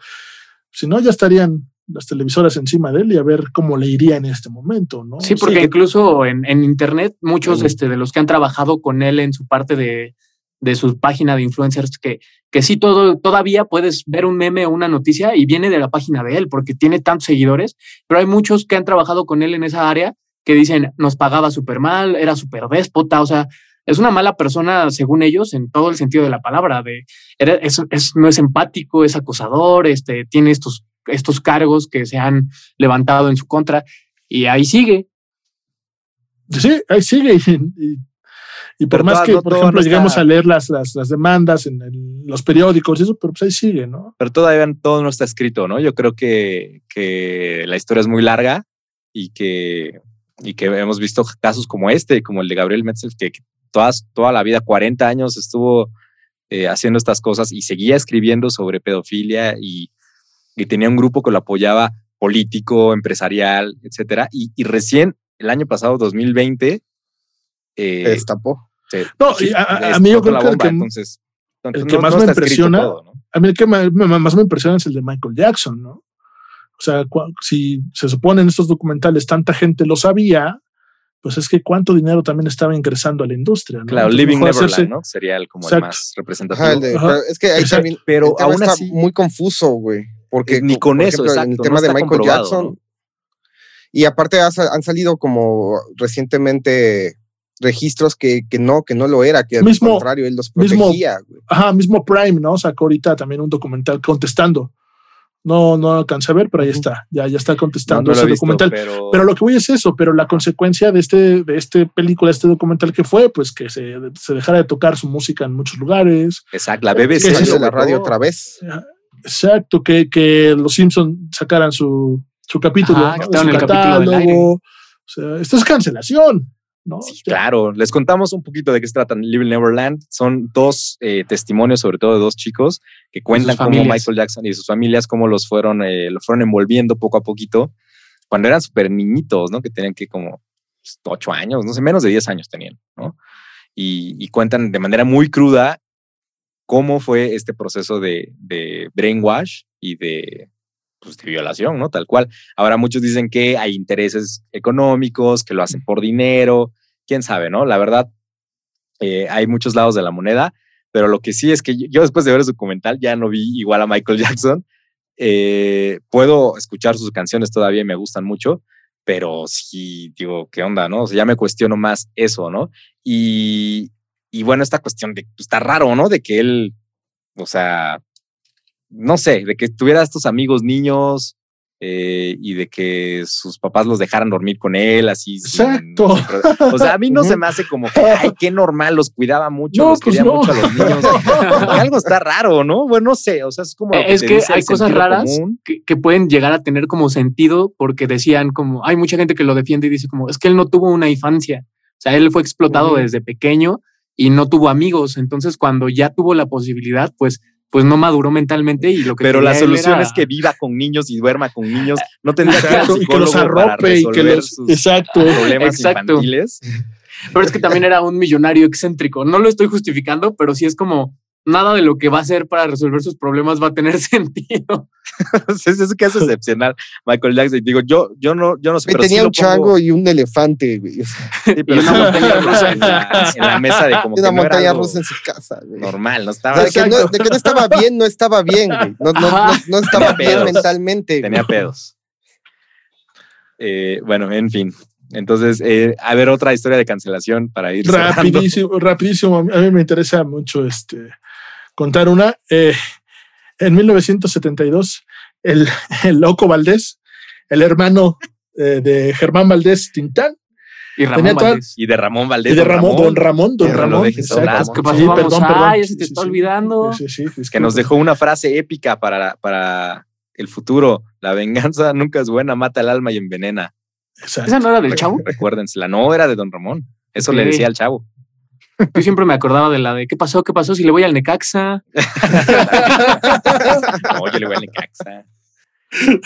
si no, ya estarían las televisoras encima de él y a ver cómo le iría en este momento, ¿no? Sí, porque que- incluso en, en internet, muchos Ujú. este, de los que han trabajado con él en su parte de, de su página de influencers, que, que sí, todo, todavía puedes ver un meme o una noticia y viene de la página de él, porque tiene tantos seguidores, pero hay muchos que han trabajado con él en esa área que dicen, nos pagaba súper mal, era súper déspota, o sea, es una mala persona según ellos en todo el sentido de la palabra, de, era- es, es- no es empático, es acosador, este, tiene estos, estos cargos que se han levantado en su contra y ahí sigue. Sí, ahí sigue. Y, y- y por Pero más toda- que, no- por ejemplo, no está- lleguemos a leer las, las, las demandas en, el- los periódicos y eso, pero pues ahí sigue, ¿no? Pero todavía todo no está escrito, ¿no? Yo creo que, que la historia es muy larga y que, y que hemos visto casos como este, como el de Gabriel Metzel, que, que todas, toda la vida, 40 años, estuvo eh, haciendo estas cosas y seguía escribiendo sobre pedofilia y, y tenía un grupo que lo apoyaba político, empresarial, etcétera. Y, y recién el año pasado, 2020, eh, Se destapó. se- No, y a- a- les a mí yo creo la que el bomba, que- entonces, el que más me impresiona- todo, ¿no? A mí el que me- me- más me impresiona es el de Michael Jackson, ¿no? O sea, cua- si se supone en estos documentales tanta gente lo sabía, pues es que cuánto dinero también estaba ingresando a la industria, ¿no? Claro, Entonces, Living Neverland, hacerse- ¿no? Sería el, como el más representativo. Ajá, el de- Ajá. pero es que ahí Exacto. también Pero el tema aún está así- muy confuso, güey. Porque ni co- con por eso, ejemplo, En el exacto, tema no de Michael Jackson. ¿no? Y aparte han salido como recientemente registros que, que no, que no lo era, que al Mismo- contrario, él los mismo- protegía, güey. Ajá, mismo Prime, ¿no? Sacó ahorita también un documental contestando. No, no alcancé a ver, pero ahí está, ya, ya está No, contestando no he ese visto, documental. pero, Pero lo que voy es eso, pero la consecuencia de este, de este película, este documental que fue, pues que se, se dejara de tocar su música en muchos lugares. exacto, la que BBC. Salió sí, de la radio otra vez. Exacto, que, que los Simpsons sacaran su, su capítulo, Ajá, ¿no? su el capítulo catálogo. O sea, esto es cancelación, ¿no? Sí, claro. Les contamos un poquito de qué se trata Living Neverland. Son dos eh, testimonios, sobre todo de dos chicos, que cuentan cómo. Michael Jackson y sus familias, cómo los fueron, eh, lo fueron envolviendo poco a poquito, cuando eran súper niñitos, ¿no? Que tenían que como pues, ocho años, no sé, menos de 10 años tenían, ¿no? Y, y cuentan de manera muy cruda cómo fue este proceso de, de brainwash y de, pues, de violación, ¿no? Tal cual. Ahora muchos dicen que hay intereses económicos, que lo hacen por dinero, quién sabe, ¿no? La verdad, eh, hay muchos lados de la moneda, Pero lo que sí es que yo, después de ver su documental ya no vi igual a Michael [LAUGHS] Jackson. Eh, puedo escuchar sus canciones todavía y me gustan mucho, pero sí digo, ¿qué onda? ¿No? O sea, ya me cuestiono más eso, ¿no? Y, y bueno, esta cuestión de, pues, está raro, ¿no? De que él, o sea, no sé, de que tuviera estos amigos niños eh, y de que sus papás los dejaran dormir con él, así. Exacto. sin o sea, a mí no se me hace como que, ay, qué normal, los cuidaba mucho, No, los pues quería no. mucho a los niños. [LAUGHS] Algo está raro, ¿no? Bueno, no sé, o sea, es como. lo Eh, es que hay cosas raras que, que pueden llegar a tener como sentido porque decían como, hay mucha gente que lo defiende y dice como, es que él no tuvo una infancia. O sea, él fue explotado desde pequeño y no tuvo amigos. Entonces, cuando ya tuvo la posibilidad, pues, pues no maduró mentalmente y lo que Pero la solución era- es que viva con niños y duerma con niños. No tendría que y que los arrope y que los. Exacto. problemas Exacto. infantiles. Pero es que también era un millonario excéntrico. No lo estoy justificando, pero sí es como nada de lo que va a hacer para resolver sus problemas va a tener [LAUGHS] sentido. [LAUGHS] es, es que es excepcional. Michael Jackson. Digo, yo, yo no, yo no sé. Pero tenía un pongo- chango y un elefante, güey. O sí, pero y una montaña [LAUGHS] rusa. en la, en la mesa de como una que no era montaña rusa en su casa, güey. normal, no O estaba. sea, de, que no, Exacto. de que no estaba bien, no estaba bien, güey. No, no, no, no estaba Tenía bien pedos. mentalmente. güey. tenía pedos. Eh, bueno, en fin. Entonces, eh, a ver, otra historia de cancelación para ir cerrando. Rapidísimo, rapidísimo. A mí me interesa mucho este, contar una. Eh, en 1972, el, [LAUGHS] el Loco Valdés, el hermano eh, de Germán Valdés Tintán, Y Ramón Valdés. Y de Ramón Valdés. y de Ramón, Don Ramón, Don Ramón. dejes exacto. hablar. ¿Qué pasó? Sí, Vamos, perdón, perdón. ya se te Sí, está sí, olvidando. Sí, sí, sí, Que nos dejó una frase épica para, para el futuro. La venganza nunca es buena, mata el alma y envenena. Exacto. ¿Esa no era del chavo? Recuérdensela. No, era de Don Ramón. Eso le decía al chavo. Yo siempre me acordaba de la de ¿qué pasó? ¿Qué pasó si le voy al Necaxa? [LAUGHS] No, yo le voy al Necaxa.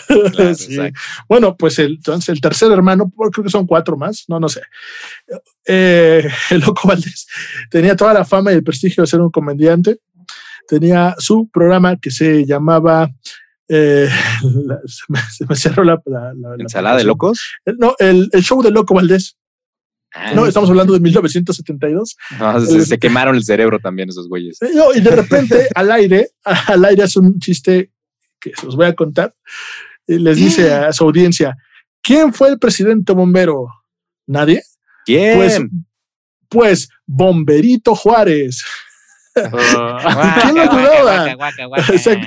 Claro, [LAUGHS] Sí. exacto. Bueno, pues el, entonces el tercer hermano, pues, creo que son cuatro más, no, no sé. Eh, el Loco Valdés tenía toda la fama y el prestigio de ser un comediante. Tenía su programa que se llamaba. eh, [LAUGHS] la- se, me, se me cerró la. la- la- la ¿Ensalada de locos? El- No, el, el show de Loco Valdés. Ah, No, estamos hablando de 1972. no, se, se quemaron el cerebro también esos güeyes. No, y de repente [LAUGHS] al aire, al aire hace un chiste que se los voy a contar. Y les dice a su audiencia: ¿Quién fue el presidente bombero? ¿Nadie? ¿Quién? Pues, pues Bomberito Juárez. [LAUGHS] Ah, quién lo ayudaba?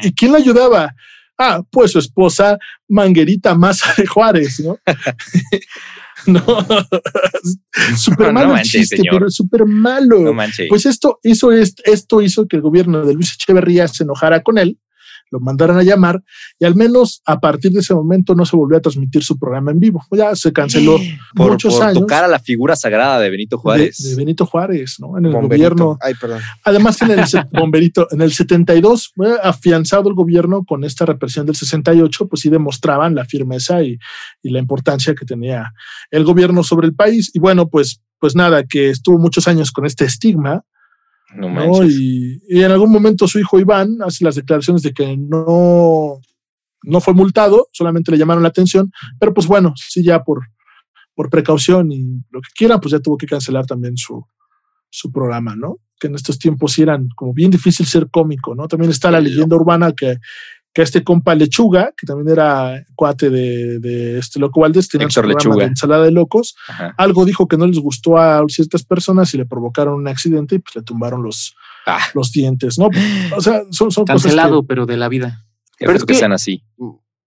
¿Y quién lo ayudaba? Ah, pues su esposa Manguerita Maza de Juárez, ¿no? [LAUGHS] no, [LAUGHS] súper No malo el manches, chiste, señor. pero súper malo. no. Pues esto hizo, esto hizo que el gobierno de Luis Echeverría se enojara con él, lo mandaron a llamar y al menos a partir de ese momento no se volvió a transmitir su programa en vivo. Ya se canceló por, muchos por años tocar a la figura sagrada de Benito Juárez. de Benito Juárez, ¿no? En el Bomberito. gobierno. Ay, perdón. Además que en el [LAUGHS] bomberito, en el 72, fue afianzado el gobierno con esta represión del 68, pues sí demostraban la firmeza y, y la importancia que tenía el gobierno sobre el país. Y bueno, pues, pues nada, que estuvo muchos años con este estigma, no ¿no? Y, y en algún momento su hijo Iván hace las declaraciones de que no, no fue multado, solamente le llamaron la atención, pero pues bueno, sí ya por, por precaución y lo que quiera, pues ya tuvo que cancelar también su, su programa, ¿no? Que en estos tiempos sí eran como bien difícil ser cómico, ¿no? También está la leyenda urbana que, que este compa Lechuga, que también era cuate de, de este loco Valdés, tenía Héctor programa Lechuga. de ensalada de locos, Ajá. algo dijo que no les gustó a ciertas personas y le provocaron un accidente y pues le tumbaron los, Ah, los dientes, ¿no? O sea, son, son cosas Cancelado, que- pero de la vida. Pero es que que- sean así.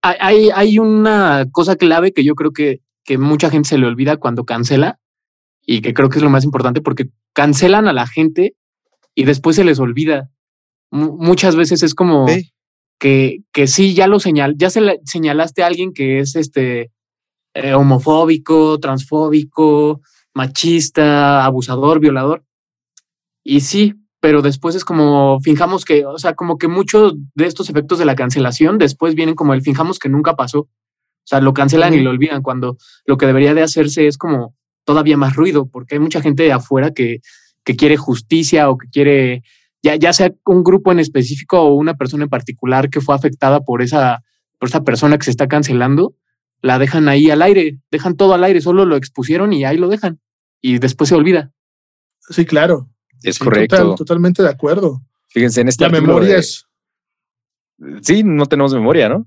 Hay, hay, una cosa clave que yo creo que, que mucha gente se le olvida cuando cancela y que creo que es lo más importante porque cancelan a la gente y después se les olvida. Mu- muchas veces es como Sí. Que, que sí, ya lo señal, ya se señalaste a alguien que es este eh, homofóbico, transfóbico, machista, abusador, violador. Y sí, pero después es como finjamos que, o sea, como que muchos de estos efectos de la cancelación después vienen como el finjamos que nunca pasó. O sea, lo cancelan y lo olvidan cuando lo que debería de hacerse es como todavía más ruido, porque hay mucha gente de afuera que, que quiere justicia o que quiere, ya, ya sea un grupo en específico o una persona en particular que fue afectada por esa, por esa persona que se está cancelando, la dejan ahí al aire, dejan todo al aire, solo lo expusieron y ahí lo dejan. Y después se olvida. Sí, claro. Es Sí, correcto. total- totalmente de acuerdo. Fíjense, en este La artículo memoria de- es. sí, no tenemos memoria, ¿no?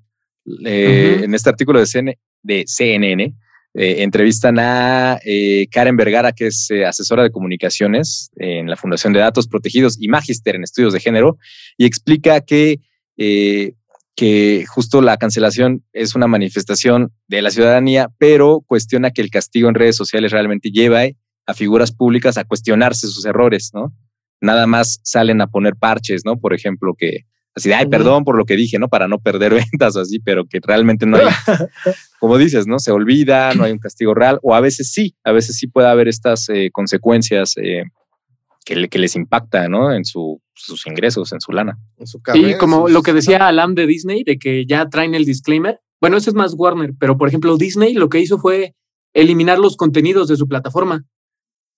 Eh. En este artículo de, CN de CNN eh, entrevistan a eh, Karen Vergara, que es eh, asesora de comunicaciones en la Fundación de Datos Protegidos y magíster en estudios de género, y explica que, eh, que justo la cancelación es una manifestación de la ciudadanía, pero cuestiona que el castigo en redes sociales realmente lleva a figuras públicas a cuestionarse sus errores, ¿no? Nada más salen a poner parches, ¿no? Por ejemplo, que así de, ay, perdón por lo que dije, ¿no? Para no perder [LAUGHS] ventas o así, pero que realmente no hay, [LAUGHS] como dices, ¿no? Se olvida, no hay un castigo real, o a veces sí, a veces sí puede haber estas eh, consecuencias eh, que, le- que les impacta, ¿no? En su, sus ingresos, en su lana. En su Y carrera, como sus- lo que decía Alam de Disney, de que ya traen el disclaimer. Bueno, ese es más Warner, pero por ejemplo, Disney lo que hizo fue eliminar los contenidos de su plataforma.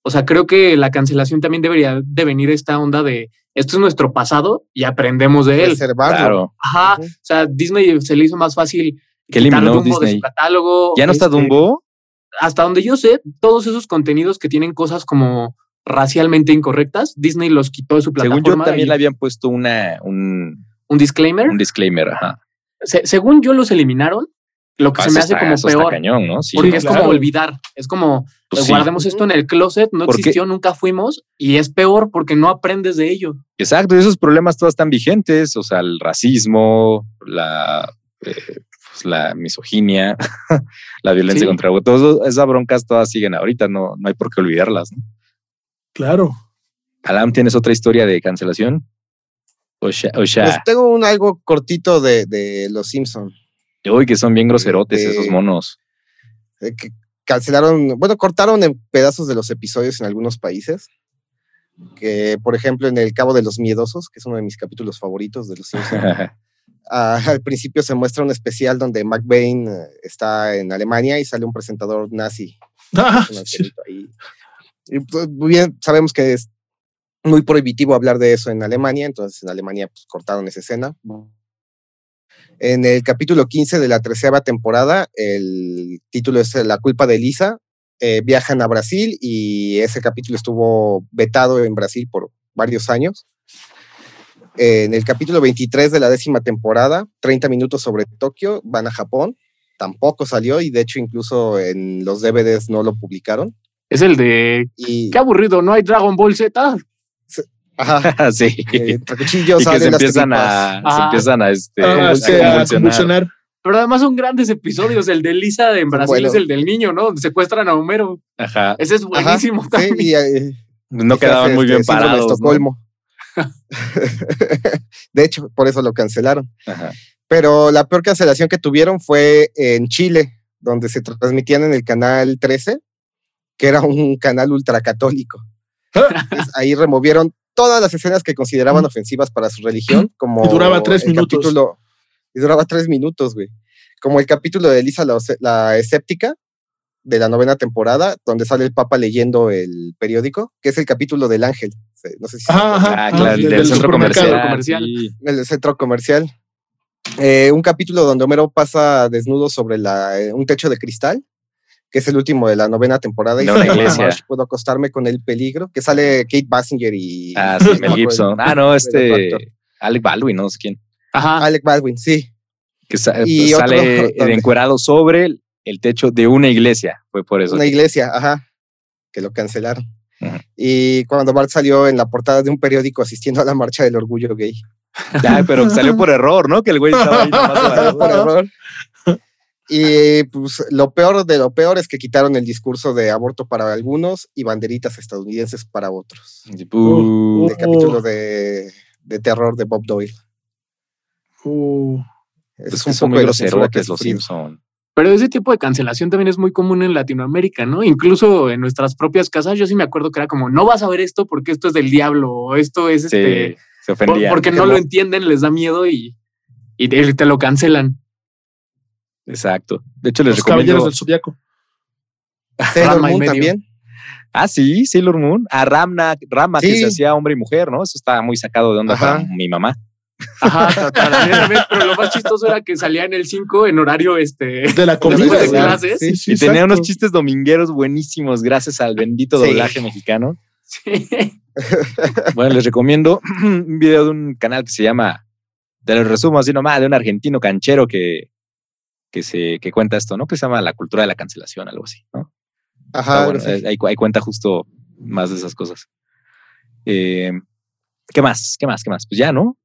O sea, creo que la cancelación también debería de venir esta onda de esto es nuestro pasado y aprendemos de él. preservarlo. Claro. Ajá. O sea, Disney se le hizo más fácil ¿Qué quitar eliminó Dumbo de Disney? su catálogo. ¿Ya no está este, Dumbo? Hasta donde yo sé, todos esos contenidos que tienen cosas como racialmente incorrectas, Disney los quitó de su Según plataforma. yo, también y- le habían puesto una, un, un disclaimer. un disclaimer. Ajá. Se- según yo los eliminaron, lo que Ah, se me hace está- como peor. cañón, ¿no? Sí, porque ¿no? es claro. como olvidar. Es como Pues sí. guardemos esto en el closet, no Porque- existió, nunca fuimos, y es peor porque no aprendes de ello. Exacto, y esos problemas todos están vigentes, o sea, el racismo, la, eh, pues, la misoginia, [LAUGHS] la violencia Sí. contra todas esas broncas todas siguen ahorita, no, no hay por qué olvidarlas. ¿no? Claro. Alam, ¿tienes otra historia de cancelación? O sea, o Pues sea, tengo un algo cortito de, de Los Simpson uy, que son bien groserotes de- esos monos. eh, que cancelaron, bueno, cortaron en pedazos de los episodios en algunos países. Que, por ejemplo, en El Cabo de los Miedosos, que es uno de mis capítulos favoritos de Los [LAUGHS] Simpson, ah, al principio se muestra un especial donde McBain eh, está en Alemania y sale un presentador nazi [LAUGHS] Ah, sí. ahí. Y pues, muy bien, sabemos que es muy prohibitivo hablar de eso en Alemania, entonces en Alemania pues, cortaron esa escena. En el capítulo 15 de la treceava temporada, el título es La culpa de Lisa. eh, viajan a Brasil y ese capítulo estuvo vetado en Brasil por varios años. En el capítulo 23 de la décima temporada, 30 minutos sobre Tokio, van a Japón. Tampoco salió y de hecho incluso en los DVDs no lo publicaron. Es el de Y, qué aburrido, no hay Dragon Ball Z. ajá, [LAUGHS] sí. eh, entre cuchillos y que se empiezan a, se Ajá. empiezan a, este, Ah, a sí, a convulsionar. convulsionar. Pero además son grandes episodios. El de Lisa en Brasil Bueno. es el del niño, ¿no? Donde secuestran a Homero. Ajá. Ese es Ajá, buenísimo sí, también. y, eh, No quedaban muy este, bien de parados. ¿no? Estocolmo. [LAUGHS] de hecho, por eso lo cancelaron. Ajá. Pero la peor cancelación que tuvieron fue en Chile, donde se transmitían en el canal 13, que era un canal ultracatólico. Entonces, ahí removieron todas las escenas que consideraban ofensivas para su religión, como Y duraba tres el minutos. capítulo- y duraba tres minutos, güey. Como el capítulo de Elisa la, escéptica de la novena temporada, donde sale el Papa leyendo el periódico, que es el capítulo del ángel. No sé si se Ajá, ajá. Ah, claro, el del- del, del centro comercial. comercial. sí. el centro comercial. Eh, un capítulo donde Homero pasa desnudo sobre la, eh, un techo de cristal, que es el último de la novena temporada. y. Marsh, Puedo acostarme con el peligro, que sale Kate Basinger y... Ah, [LAUGHS] no sí, me Mel Gibson. el- Ah, no, otro este. Alec Baldwin, no sé quién. Ajá. Alec Baldwin, sí. Que sa- Y otro sale donde- encuerado sobre el, el techo de una iglesia. Fue por eso. Una que- iglesia, ajá, que lo cancelaron. Y cuando Bart salió en la portada de un periódico asistiendo a la marcha del orgullo gay. [LAUGHS] Ay, pero [LAUGHS] salió por error, ¿no? Que el güey estaba ahí nomás por error. Y pues lo peor de lo peor es que quitaron el discurso de aborto para algunos y banderitas estadounidenses para otros. Uh, El capítulo de, de terror de Bob Doyle. Uh, pues son muy poco de la censura que groserotes los. Simpson. Pero ese tipo de cancelación también es muy común en Latinoamérica, ¿no? Incluso en nuestras propias casas, yo sí me acuerdo que era como, no vas a ver esto porque esto es del diablo, o esto es Sí, este, se por- ofendían. porque no lo entienden, les da miedo y, y te, te lo cancelan. Exacto. De hecho, les los caballeros recomiendo. del zodiaco. [LAUGHS] Sailor Moon también. Ah, sí, Sailor Moon. A Ramna, Rama, que se hacía hombre y mujer, ¿no? Eso está muy sacado de onda Ajá. para mi mamá. Ajá, [LAUGHS] pero lo más chistoso era que salía en el 5 en horario este. De la [LAUGHS] comida. De clases. Sí, sí, y tenía exacto. unos chistes domingueros buenísimos gracias al bendito Sí. doblaje mexicano. Sí. Bueno, les recomiendo [CLEARS THROAT] un video de un canal que se llama, te lo resumo así nomás, de un argentino canchero que, que, se, que cuenta esto, ¿no? Que se llama La cultura de la cancelación, algo así, ¿no? Ajá, bueno, sí. ahí, cu- ahí cuenta justo más de esas cosas. Eh, ¿Qué más? ¿Qué más? ¿Qué más? Pues ya, ¿no?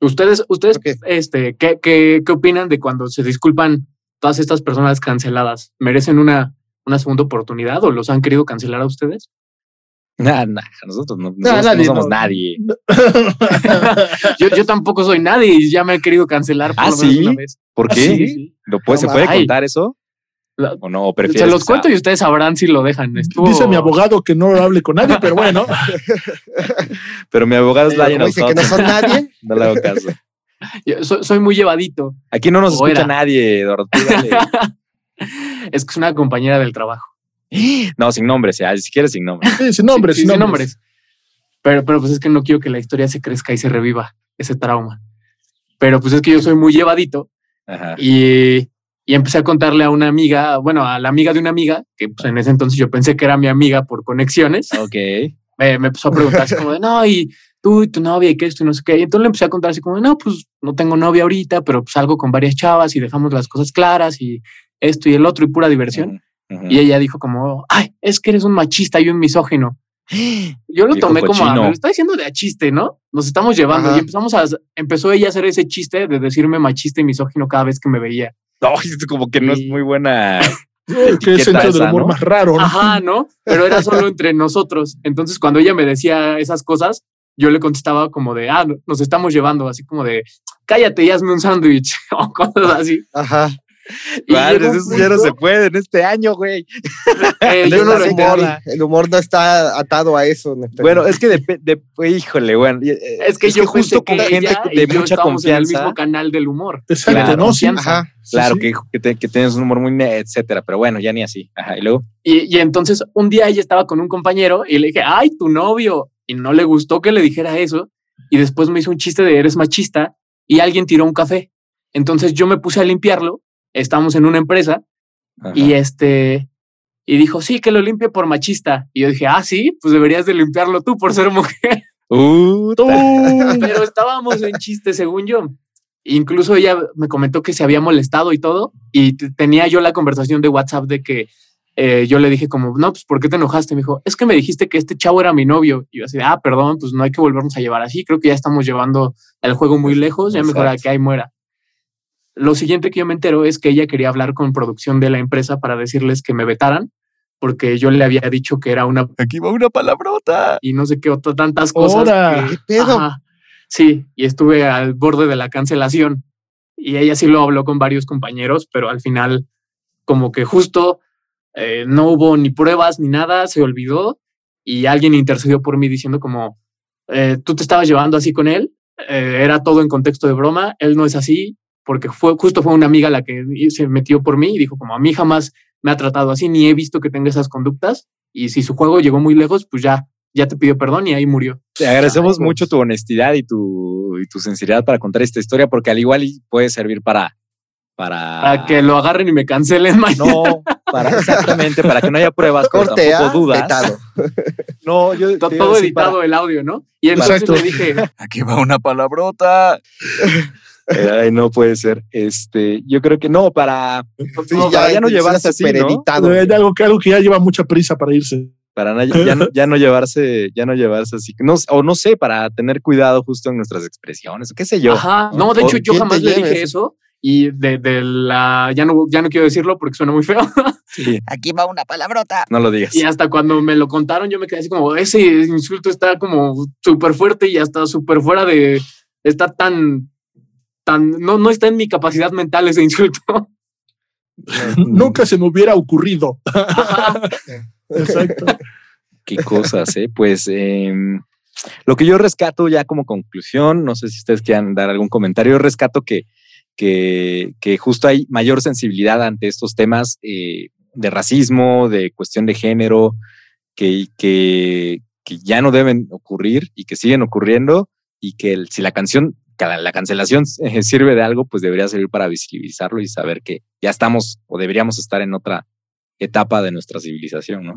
Ustedes, ustedes, este, ¿qué, qué, qué opinan de cuando se disculpan todas estas personas canceladas? ¿Merecen una, una segunda oportunidad o los han querido cancelar a ustedes? Nada, nada, nosotros no, Nah, nosotros no somos no. nadie. [LAUGHS] [LAUGHS] Yo, yo tampoco soy nadie y ya me han querido cancelar por ¿Ah, lo menos sí? una vez. ¿Por ¿Ah, qué? sí? ¿Lo puede, ¿Se puede contar eso? La- ¿O no? ¿O prefieres Se los cuento y ustedes sabrán si lo dejan. Estuvo- Dice mi abogado que no hable con nadie, pero bueno. [LAUGHS] Pero mi abogado es of dice que no son nadie, [LAUGHS] No le hago caso. Yo soy, soy muy llevadito. Aquí no nos O escucha era. nadie, dale. [LAUGHS] es que es una compañera del trabajo. [GASPS] No, sin nombres, ya, si quieres sin nombres. Sí, sin nombres, Sí, sin sin nombres. Pero, pero pues es que no quiero que la historia se crezca y se reviva ese trauma. Pero pues es que yo soy muy llevadito Ajá. y, y empecé a contarle a una amiga, bueno, a la amiga de una amiga, que pues en ese entonces yo pensé que era mi amiga por conexiones, Ok. [LAUGHS] me, me empezó a preguntar así como de, no, y tú y tu novia y qué esto y no sé qué. Y entonces le empecé a contar así como, de, no, pues no tengo novia ahorita, pero pues salgo con varias chavas y dejamos las cosas claras y esto y el otro y pura diversión. Y ella dijo como, ay, es que eres un machista y un misógino. Yo lo Viejo tomé como, me lo está diciendo de a chiste, ¿no? Nos estamos llevando Ajá. y empezamos a, empezó ella a hacer ese chiste de decirme machista y misógino cada vez que me veía. No, [LAUGHS] es como que no es muy buena. [LAUGHS] Etiqueta sentido del humor ¿no? más raro. ¿no? Ajá, ¿no? Pero era solo entre nosotros. Entonces, cuando ella me decía esas cosas, yo le contestaba como de, ah, no- nos estamos llevando, así como de, cállate y hazme un sándwich [LAUGHS] o cosas así. ajá. Un eso ya no se puede en este año, güey. [LAUGHS] eh, no el, humor, entendí. el humor no está atado a eso. Bueno, es que depende, híjole, bueno. eh, Es que yo justo con que gente de mucha estábamos en el confianza. mismo canal del humor. Exacto, Claro. ¿no? Sí, Confianza. Ajá. sí, Claro, sí. Que, que, te- que tienes un humor muy, etcétera, pero bueno, ya ni así. Ajá, y luego. Y, y entonces un día ella estaba con un compañero y le dije, ay, tu novio. Y no le gustó que le dijera eso. Y después me hizo un chiste de eres machista y alguien tiró un café. Entonces yo me puse a limpiarlo. Estábamos en una empresa ajá. y este, y dijo, sí, que lo limpie por machista. Y yo dije, ah, sí, pues deberías de limpiarlo tú por ser mujer. [LAUGHS] Uh, [LAUGHS] Pero estábamos en chiste, según yo. Incluso ella me comentó que se había molestado y todo. Y tenía yo la conversación de WhatsApp de que eh, yo le dije como, no, pues, ¿por qué te enojaste? Me dijo, es que me dijiste que este chavo era mi novio. Y yo así, ah, perdón, pues no hay que volvernos a llevar así. Creo que ya estamos llevando el juego muy lejos. Ya mejor a Exacto. que ahí muera. Lo siguiente que yo me entero es que ella quería hablar con producción de la empresa para decirles que me vetaran, porque yo le había dicho que era una aquí va una palabrota. y no sé qué otras tantas cosas. Ahora. que- ¿Qué pedo? Ajá. Sí, y estuve al borde de la cancelación. Y ella sí lo habló con varios compañeros, pero al final, como que justo eh, no hubo ni pruebas ni nada, se olvidó y alguien intercedió por mí diciendo como, eh, tú te estabas llevando así con él, eh, era todo en contexto de broma, él no es así, porque fue justo fue una amiga la que se metió por mí y dijo como, a mí jamás me ha tratado así, ni he visto que tenga esas conductas, y si su juego llegó muy lejos, pues ya, ya te pidió perdón y ahí murió. Te agradecemos Changos. mucho tu honestidad y tu, y tu sinceridad para contar esta historia, porque al igual y puede servir para. Para, Para que lo agarren y me cancelen mañana. No, para exactamente, para que no haya pruebas, pero Corte A, tampoco dudas. vetado. No, yo To- te iba a todo decir para- editado el audio, ¿no? Y entonces Exacto. le dije, Aquí va una palabrota. Ay, no puede ser. Este, yo creo que no, para, Sí, no, para ya no llevarse así, súper ¿no? editado. Eh, algo, que, algo que ya lleva mucha prisa para irse. Para no- ya, no, ya no llevarse, ya no llevarse así. No, o no sé, para tener cuidado justo en nuestras expresiones, qué sé yo. ajá. No, de hecho, yo ¿quién jamás le dije eso? eso. Y de, de la, ya no, ya no quiero decirlo porque suena muy feo. Sí, Aquí va una palabrota. no lo digas. Y hasta cuando me lo contaron, yo me quedé así como, ese insulto está como súper fuerte y hasta súper fuera de, está tan, tan, no, no está en mi capacidad mental ese insulto. [LAUGHS] [LAUGHS] Nunca se me hubiera ocurrido. Exacto. Qué cosas, ¿eh? Pues em, lo que yo rescato ya como conclusión, no sé si ustedes quieran dar algún comentario, yo rescato que, que, que justo hay mayor sensibilidad ante estos temas eh, de racismo, de cuestión de género, que, que, que ya no deben ocurrir y que siguen ocurriendo y que el- si la canción, la, la cancelación eh, sirve de algo, pues debería servir para visibilizarlo y saber que ya estamos o deberíamos estar en otra etapa de nuestra civilización, ¿no?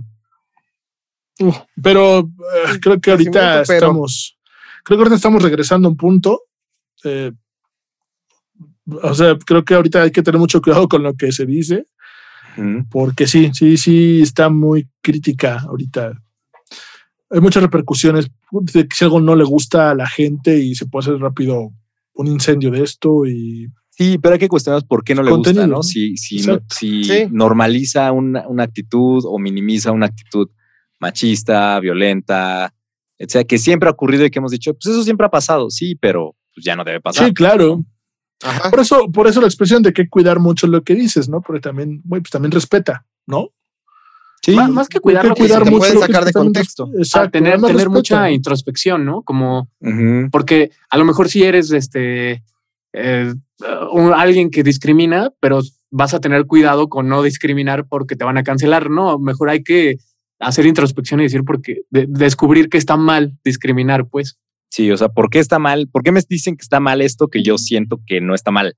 Pero eh, creo que ahorita pero- estamos, creo que ahorita estamos regresando a un punto. eh, o sea, creo que ahorita hay que tener mucho cuidado con lo que se dice, porque sí, sí, sí está muy crítica ahorita. Hay muchas repercusiones de que si algo no le gusta a la gente y se puede hacer rápido un incendio de esto y Sí, pero hay que cuestionar por qué no le Contenido, gusta, ¿no? Si, si, si Sí. normaliza una, una actitud o minimiza una actitud machista, violenta, etcétera, que siempre ha ocurrido y que hemos dicho, pues eso siempre ha pasado, sí, pero pues ya no debe pasar. sí, claro. Ajá. Por eso, por eso la expresión de que cuidar mucho lo que dices, ¿no? Porque también, güey, pues también respeta, ¿no? Sí, Más, más que Hay cuidar que que cuidar te dices, mucho pueden que sacar de contexto. Exacto, ah, tener, mucha introspección, ¿no? Como porque a lo mejor si eres este eh, un- alguien que discrimina, pero vas a tener cuidado con no discriminar porque te van a cancelar. No, mejor hay que hacer introspección y decir porque de- descubrir que está mal discriminar, pues. Sí, o sea, ¿por qué está mal? ¿Por qué me dicen que está mal esto que yo siento que no está mal?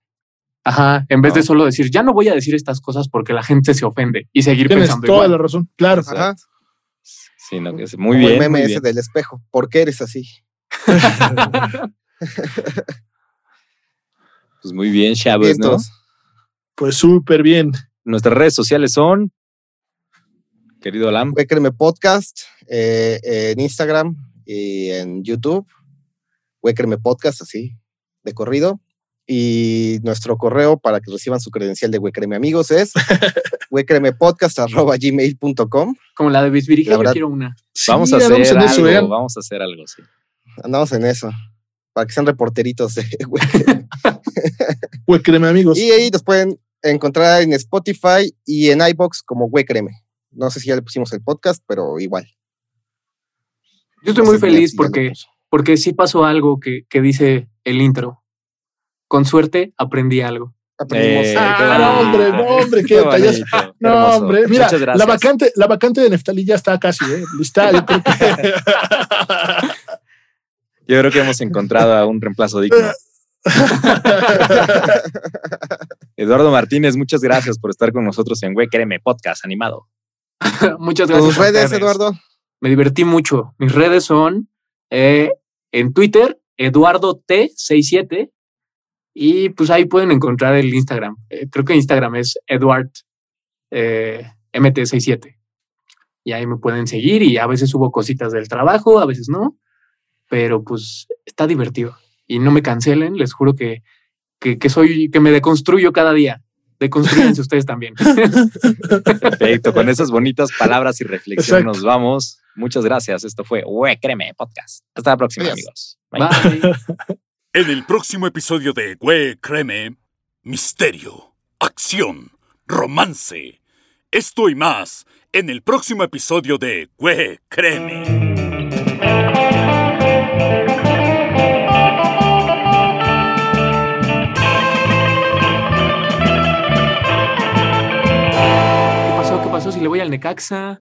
Ajá, en vez de No. solo decir, ya no voy a decir estas cosas porque la gente se ofende y seguir Tienes pensando toda igual. la razón, claro. Ajá. Sí, no, que es muy Como bien. el meme muy ese bien. del espejo. ¿Por qué eres así? [LAUGHS] Pues muy bien, chavos, ¿no? Pues súper bien. Nuestras redes sociales son, querido Alam, créeme podcast eh, en Instagram y en YouTube. Créeme podcast, así, de corrido. Y nuestro correo para que reciban su credencial de Güey, créeme amigos es [LAUGHS] gmail.com Como la de Bisbirige, La yo quiero una. vamos Sí, a hacer en algo, eso, ¿eh? vamos a hacer algo, sí. Andamos en eso. Para que sean reporteritos de Güey. Pues créeme, amigos. Y ahí nos pueden encontrar en Spotify y en iBox como Güey, créeme. No sé si ya le pusimos el podcast, pero igual. Yo estoy No muy feliz porque, puso. porque sí pasó algo que, que dice el intro. Con suerte aprendí algo. Aprendimos. Eh, Ah, no, hombre, no, hombre, qué detalles. No, hermoso. hombre, mira, Muchas la gracias. vacante, la vacante de Neftalí ya está casi, ¿eh? Lista, yo creo que. [LAUGHS] Yo creo que hemos encontrado a un reemplazo digno. [LAUGHS] Eduardo Martínez, muchas gracias por estar con nosotros en Güey, créeme, podcast animado. [LAUGHS] Muchas gracias. Tus redes. Eduardo. Me divertí mucho. Mis redes son eh, en Twitter, Eduardo T67. Y pues ahí pueden encontrar el Instagram. Eh, creo que Instagram es Eduard eh, MT67. Y ahí me pueden seguir y a veces subo cositas del trabajo, a veces no. Pero pues está divertido. Y no me cancelen, les juro que, que, que soy, que me deconstruyo cada día. Deconstruyense [LAUGHS] ustedes también. Perfecto, con esas bonitas palabras y reflexión Exacto. nos vamos. Muchas gracias. Esto fue Güey, créeme, podcast. Hasta la próxima, Adiós. amigos. Bye. Bye. En el próximo episodio de Güey, créeme, misterio, acción, romance. Esto y más en el próximo episodio de Güey, créeme. ¿Qué pasó? ¿Qué pasó si le voy al Necaxa?